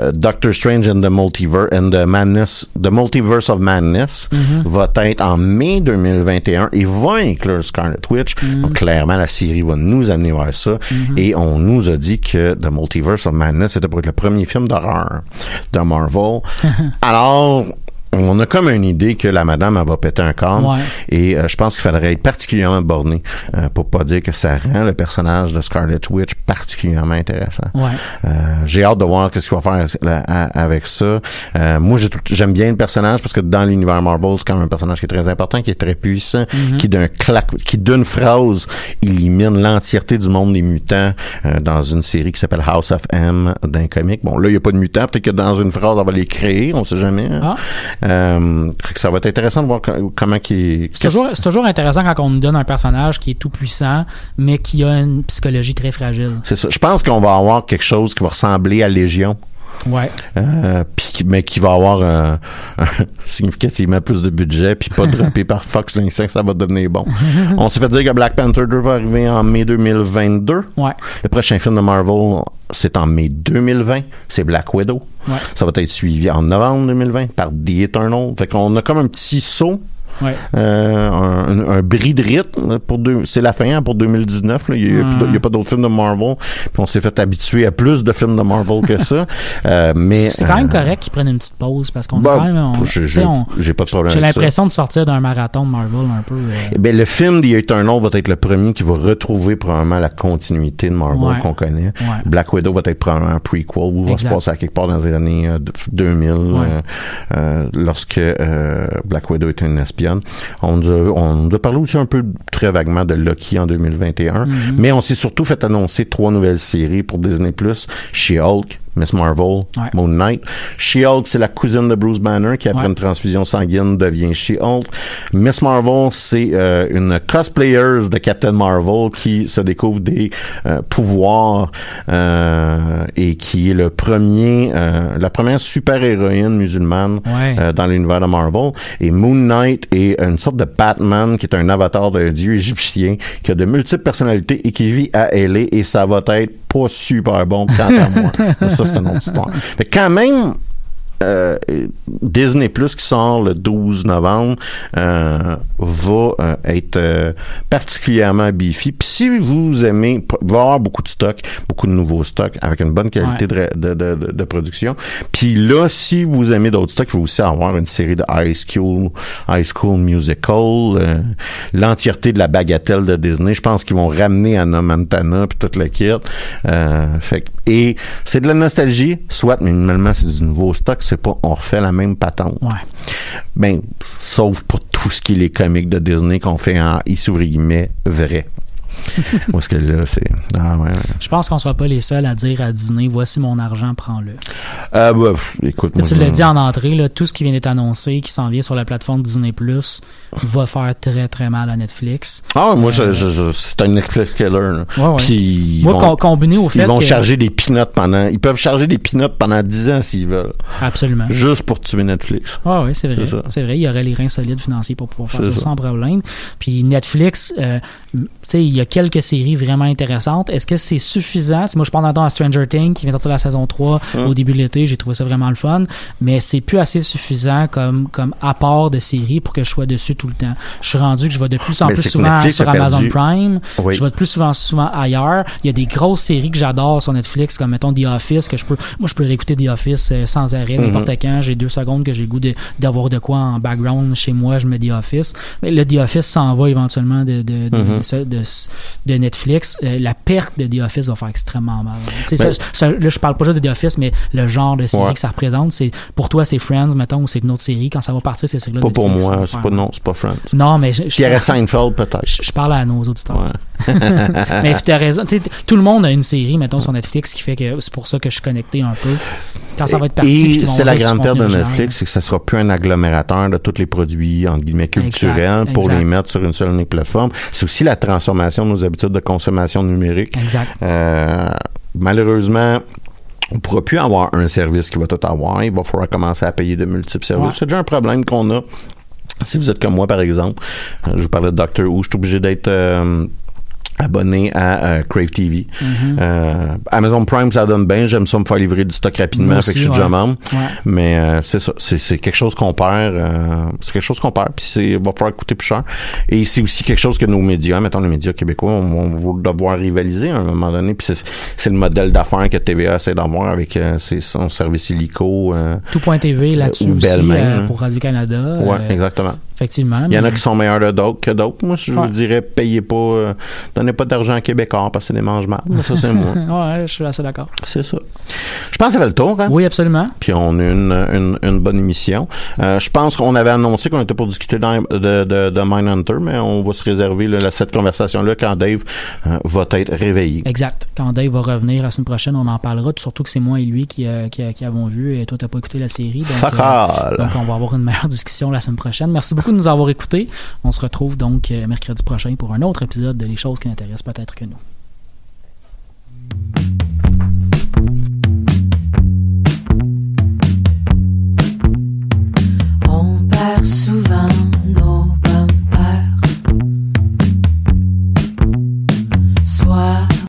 euh, Doctor Strange and the Multiverse and the Madness, the Multiverse of Madness Mhm. va être en mai 2021 et va inclure Scarlet Witch. Donc clairement la série va nous amener vers ça et on nous a dit que The Multiverse of Madness c'était pour être le premier film d'horreur de Marvel. Alors on a comme une idée que la madame elle va péter un câble Ouais. et euh, je pense qu'il faudrait être particulièrement borné euh, pour pas dire que ça rend le personnage de Scarlet Witch particulièrement intéressant. Ouais. Euh, j'ai hâte de voir qu'est-ce qu'il va faire là, avec ça. Euh, moi, j'aime bien le personnage parce que dans l'univers Marvel, c'est quand même un personnage qui est très important, qui est très puissant, qui d'un claque, qui d'une phrase élimine l'entièreté du monde des mutants euh, dans une série qui s'appelle House of M d'un comic. Bon, là, il n'y a pas de mutants. Peut-être que dans une phrase, on va les créer. On sait jamais. hein. Ah. Euh, ça va être intéressant de voir co- comment qui. C'est toujours, c'est toujours intéressant quand on nous donne un personnage qui est tout puissant, mais qui a une psychologie très fragile. C'est ça. Je pense qu'on va avoir quelque chose qui va ressembler à Légion. Ouais. Euh, mais qui va avoir euh, significativement plus de budget puis pas droppé par Fox l'instinct ça va devenir bon. On s'est fait dire que Black Panther 2 va arriver en mai 2022. Ouais. Le prochain film de Marvel c'est en mai 2020, c'est Black Widow. Ouais. Ça va être suivi en novembre 2020 par The Eternal. Fait qu'on a comme un petit saut Ouais. euh, un, un- un bris de rythme pour deux, c'est la fin hein, pour 2019 là. il n'y a, Mm. y a pas d'autres films de Marvel puis on s'est fait habituer à plus de films de Marvel que ça Euh, mais C'est quand même euh, correct qu'ils prennent une petite pause parce qu'on a quand même. on- j'ai- pas de problème J'ai l'impression de sortir d'un marathon de Marvel un peu. Eh ben, le film The Eternal va être le premier qui va retrouver probablement la continuité de Marvel Ouais. qu'on connaît. Ouais. Black Widow va être probablement un prequel ou va se passer à quelque part dans les années euh, 2000 Ouais. euh, euh, lorsque Black Widow était une espionne. On nous, a, on nous a parlé aussi un peu très vaguement de Loki en 2021, Mhm. mais on s'est surtout fait annoncer trois nouvelles séries pour Disney+, She-Hulk, Miss Marvel, Ouais. Moon Knight. She-Hulk, c'est la cousine de Bruce Banner qui, après Ouais. une transfusion sanguine, devient She-Hulk. Miss Marvel, c'est euh, une cosplayer de Captain Marvel qui se découvre des euh, pouvoirs euh, et qui est le premier, la première super-héroïne musulmane Ouais. dans l'univers de Marvel. Et Moon Knight est une sorte de Batman qui est un avatar d'un dieu égyptien qui a de multiples personnalités et qui vit à LA et ça va être pas super bon quant à moi. Ça, c'est une autre histoire. Quand même, euh, Disney Plus qui sort le 12 novembre euh, va euh, être euh, particulièrement beefy. Puis si vous aimez, il va y avoir beaucoup de stocks, beaucoup de nouveaux stocks avec une bonne qualité de, de, de, de- de production. Puis là, si vous aimez d'autres stocks, il va aussi avoir une série de High School, High School Musical, euh, l'entièreté de la bagatelle de Disney. Je pense qu'ils vont ramener Anna Montana puis toute la kit. Euh, fait et c'est de la nostalgie, soit, mais minimalement c'est du nouveau stock, c'est pas on refait la même patente. Ouais. Ben, sauf pour tout ce qui est les comics de Disney qu'on fait en ici guillemets vrai. Parce que là, c'est. Ah ouais. ouais. Je pense qu'on sera pas les seuls à dire à Disney voici mon argent, prends-le. Ah bah, écoute, Tu moi, tu l'as dit en entrée, là, tout ce qui vient d'être annoncé, qui s'en vient sur la plateforme Disney Plus, va faire très très mal à Netflix. Ah, moi, je, je- c'est un Netflix killer. Ouais. Puis, ils Moi, vont- com- combiné au fait Ils vont que- charger des peanuts pendant. Ils peuvent charger des peanuts pendant 10 ans s'ils veulent. Absolument. Juste pour tuer Netflix. Ah oui, c'est vrai. C'est vrai, il y aurait les reins solides financiers pour pouvoir faire ça, ça. sans problème. Puis Netflix, euh, il y a quelques séries vraiment intéressantes. Est-ce que c'est suffisant? T'sais, moi, je pense dans à Stranger Things qui vient de sortir la saison 3 Hum. au début de l'été. J'ai trouvé ça vraiment le fun. Mais c'est plus assez suffisant comme, comme apport de série pour que je sois dessus tout le temps. Je suis rendu que je vais de plus en Mais plus souvent Netflix sur Amazon Prime. Oui. Je vais de plus souvent, souvent ailleurs. Il y a des grosses séries que j'adore sur Netflix, comme mettons The Office, que je peux, moi je peux réécouter The Office euh, sans arrêt, Mhm. n'importe quand. J'ai deux secondes que j'ai le goût d'avoir de, quoi en background chez moi, je mets The Office. Mais le The Office s'en va éventuellement de, de, de, Mhm. de ce- de, de Netflix. Euh, la perte de The Office va faire extrêmement mal. Ben- ça- ça- là, je parle pas juste de The Office, mais le genre de série Ouais. que ça représente, c'est pour toi c'est Friends, mettons, ou c'est une autre série. Quand ça va partir, c'est série-là. Pas pour Netflix, moi, c'est pas non, c'est pas Friends. Non, mais je, je- aurait Seinfeld, peut-être. je, je parle à nos auditeurs. Ouais. mais tu as raison. Tout le monde a une série, mettons, sur Netflix qui fait que c'est pour ça que je suis connecté un peu. Quand ça va être parti. Et c'est la grande perte de. Netflix, c'est que ça sera plus un agglomérateur de tous les produits, entre guillemets, culturels Exact, pour exact. les mettre sur une seule unique plateforme. C'est aussi la transformation de nos habitudes de consommation numérique. Exact. Euh, malheureusement, on pourra plus avoir un service qui va tout avoir. Il va falloir commencer à payer de multiples services. Ouais. C'est déjà un problème qu'on a. Si vous êtes comme moi, par exemple, euh, je vous parlais de Doctor Who, je suis obligé d'être euh, abonné à euh, Crave TV. Mhm. Euh, Amazon Prime, ça donne bien. J'aime ça me faire livrer du stock rapidement, Moi fait que aussi, je suis déjà membre. Ouais. Mais euh, c'est ça, c'est, quelque chose qu'on perd. euh, c'est quelque chose qu'on perd, puis c'est va falloir coûter plus cher. Et c'est aussi quelque chose que nos médias, mettons les médias québécois, on, on va devoir rivaliser à un moment donné. Puis c'est, c'est le modèle d'affaires que TVA essaie d'avoir avec euh, ses- son service illico. Euh, Tout.tv là-dessus aussi hein. pour Radio-Canada. ouais, Euh, exactement. Effectivement. Il y en a qui sont meilleurs que d'autres. Moi, je Ouais. vous dirais, payez pas, euh, donnez pas d'argent à Québécois parce que c'est des. Mais ça, c'est moi. ouais, je suis assez d'accord. C'est ça. Je pense que ça fait le tour, hein? Oui, absolument. Puis on a une, une, une bonne émission. Euh, je pense qu'on avait annoncé qu'on était pour discuter dans- de, de, de Mindhunter, mais on va se réserver là, cette conversation-là quand Dave euh, va être réveillé. Exact. Quand Dave va revenir la semaine prochaine, on en parlera. Surtout que c'est moi et lui qui, qui, qui avons vu et toi, t'as pas écouté la série. Donc, donc, on va avoir une meilleure discussion la semaine prochaine. Merci beaucoup nous avoir écoutés. On se retrouve donc euh, mercredi prochain pour un autre épisode de Les choses qui n'intéressent peut-être que nous. On perd souvent nos. Soit